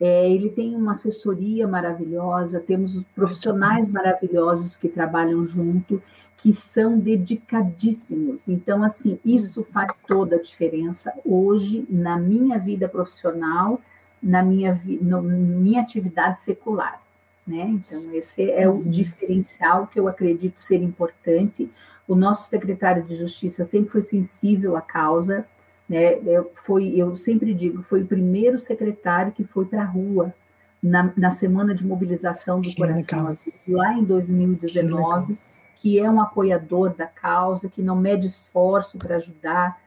É, ele tem uma assessoria maravilhosa, temos profissionais maravilhosos que trabalham junto, que são dedicadíssimos. Então, assim, isso faz toda a diferença hoje na minha vida profissional, na minha, na minha atividade secular. Né? Então, esse é o uhum. diferencial que eu acredito ser importante. O nosso secretário de Justiça sempre foi sensível à causa, né? Eu, foi, eu sempre digo, foi o primeiro secretário que foi para a rua na, na, semana de mobilização do que Coração Azul, lá em 2019, que, que é um apoiador da causa, que não mede esforço para ajudar,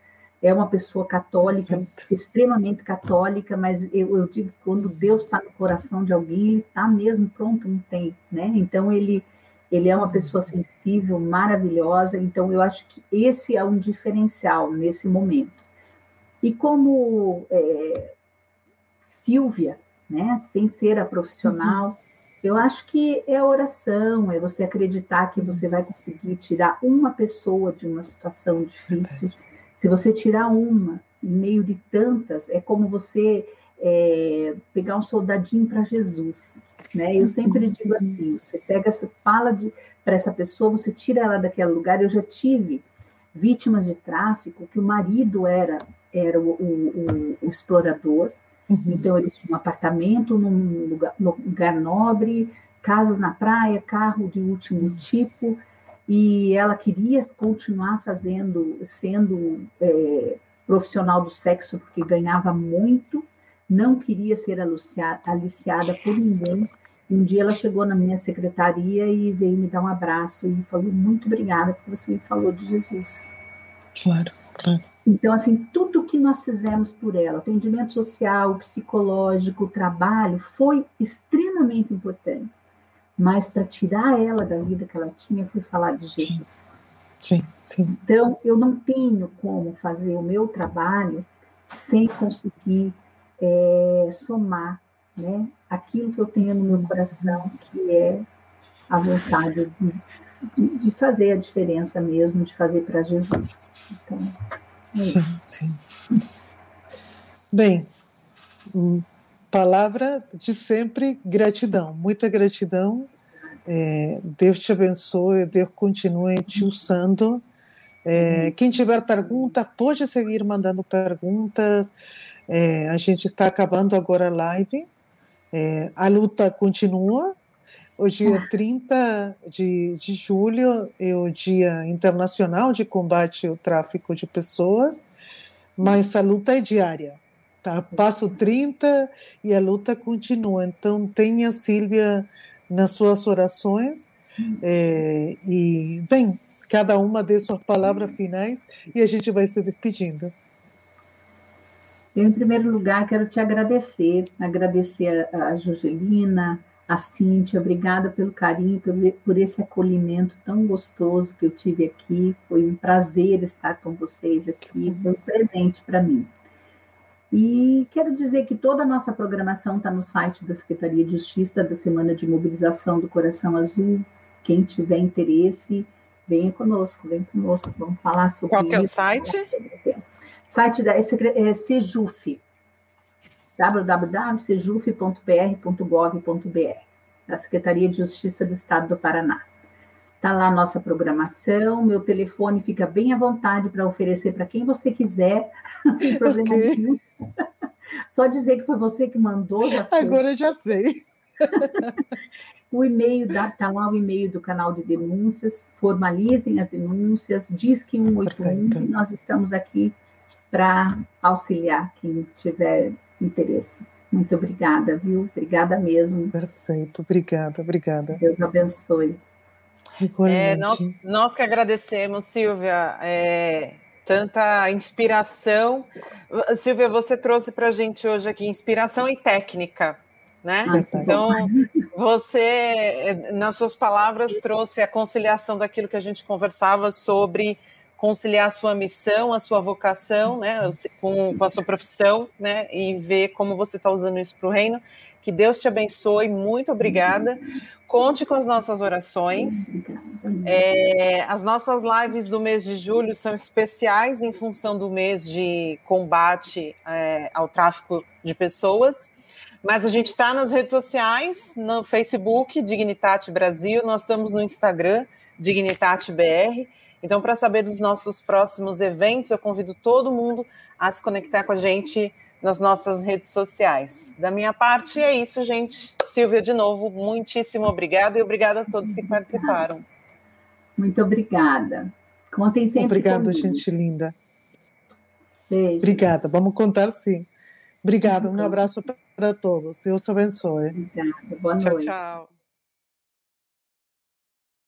é uma pessoa católica, extremamente católica, mas eu, eu digo que quando Deus está no coração de alguém, ele está mesmo pronto, não tem, né? Então ele ele é uma pessoa sensível, maravilhosa, então eu acho que esse é um diferencial nesse momento. E como é, Silvia, né, sem ser a profissional, uhum. eu acho que é oração, é você acreditar que você vai conseguir tirar uma pessoa de uma situação difícil. Se você tirar uma em meio de tantas, é como você é, pegar um soldadinho para Jesus. Né? Eu sempre digo assim: você pega, você fala para essa pessoa, você tira ela daquele lugar. Eu já tive vítimas de tráfico que o marido era era o, o, o explorador, uhum. então ele tinha um apartamento num lugar, lugar nobre, casas na praia, carro de último tipo, e ela queria continuar fazendo, sendo é, profissional do sexo, porque ganhava muito, não queria ser aliciada por ninguém. Um dia ela chegou na minha secretaria e veio me dar um abraço e falou: Muito obrigada porque você me falou de Jesus. Claro, claro. Então, assim, tudo que nós fizemos por ela, atendimento social, psicológico, trabalho, foi extremamente importante. Mas para tirar ela da vida que ela tinha, foi falar de Jesus. Sim, sim. Então, eu não tenho como fazer o meu trabalho sem conseguir é, somar né, aquilo que eu tenho no meu coração, que é a vontade de, de, fazer a diferença mesmo, de fazer para Jesus. Então, sim, sim. Bem, palavra de sempre gratidão, muita gratidão. É, Deus te abençoe, Deus continue te usando. É, quem tiver pergunta, pode seguir mandando perguntas. É, a gente está acabando agora a live. É, a luta continua. O dia 30 de, de julho é o Dia Internacional de Combate ao Tráfico de Pessoas, mas a luta é diária. Tá? Passa o 30 e a luta continua. Então, tenha Sílvia nas suas orações. É, e, bem, cada uma dê suas palavras finais e a gente vai se despedindo. em primeiro lugar, quero te agradecer, agradecer a, a Jogelina, a Cíntia, obrigada pelo carinho, por, esse acolhimento tão gostoso que eu tive aqui. Foi um prazer estar com vocês aqui, foi um presente para mim. E quero dizer que toda a nossa programação está no site da Secretaria de Justiça da Semana de Mobilização do Coração Azul. Quem tiver interesse, venha conosco, vem conosco, vamos falar sobre Qual que é o site? Site da é, é Sejuf, www.sejuf.pr.gov.br, da Secretaria de Justiça do Estado do Paraná. Está lá a nossa programação, meu telefone fica bem à vontade para oferecer para quem você quiser, não tem problema okay. nenhum. Só dizer que foi você que mandou. Já Agora eu já sei. o e-mail está lá o e-mail do canal de denúncias, formalizem as denúncias, diz que 181 Perfeito. e nós estamos aqui para auxiliar quem tiver interesse. Muito obrigada, viu? Obrigada mesmo. Perfeito, obrigada, obrigada. Deus abençoe. É, nós, nós que agradecemos, Silvia, é, tanta inspiração. Silvia, você trouxe para a gente hoje aqui inspiração e técnica, né? Ah, tá então, você, nas suas palavras, trouxe a conciliação daquilo que a gente conversava sobre conciliar a sua missão, a sua vocação, né, com, com a sua profissão, né, e ver como você está usando isso para o reino. Que Deus te abençoe, muito obrigada. Conte com as nossas orações. É, as nossas lives do mês de julho são especiais em função do mês de combate é, ao tráfico de pessoas. Mas a gente está nas redes sociais, no Facebook, Dignitate Brasil, nós estamos no Instagram, Dignitate BR. Então, para saber dos nossos próximos eventos, eu convido todo mundo a se conectar com a gente nas nossas redes sociais. Da minha parte é isso, gente. Silvia, de novo, muitíssimo obrigada e obrigada a todos que participaram. Muito obrigada. Contem sempre. Obrigada, gente linda. Beijo. Obrigada, vamos contar sim. Obrigada, um abraço para todos. Deus abençoe. Obrigada, boa noite. Tchau, tchau.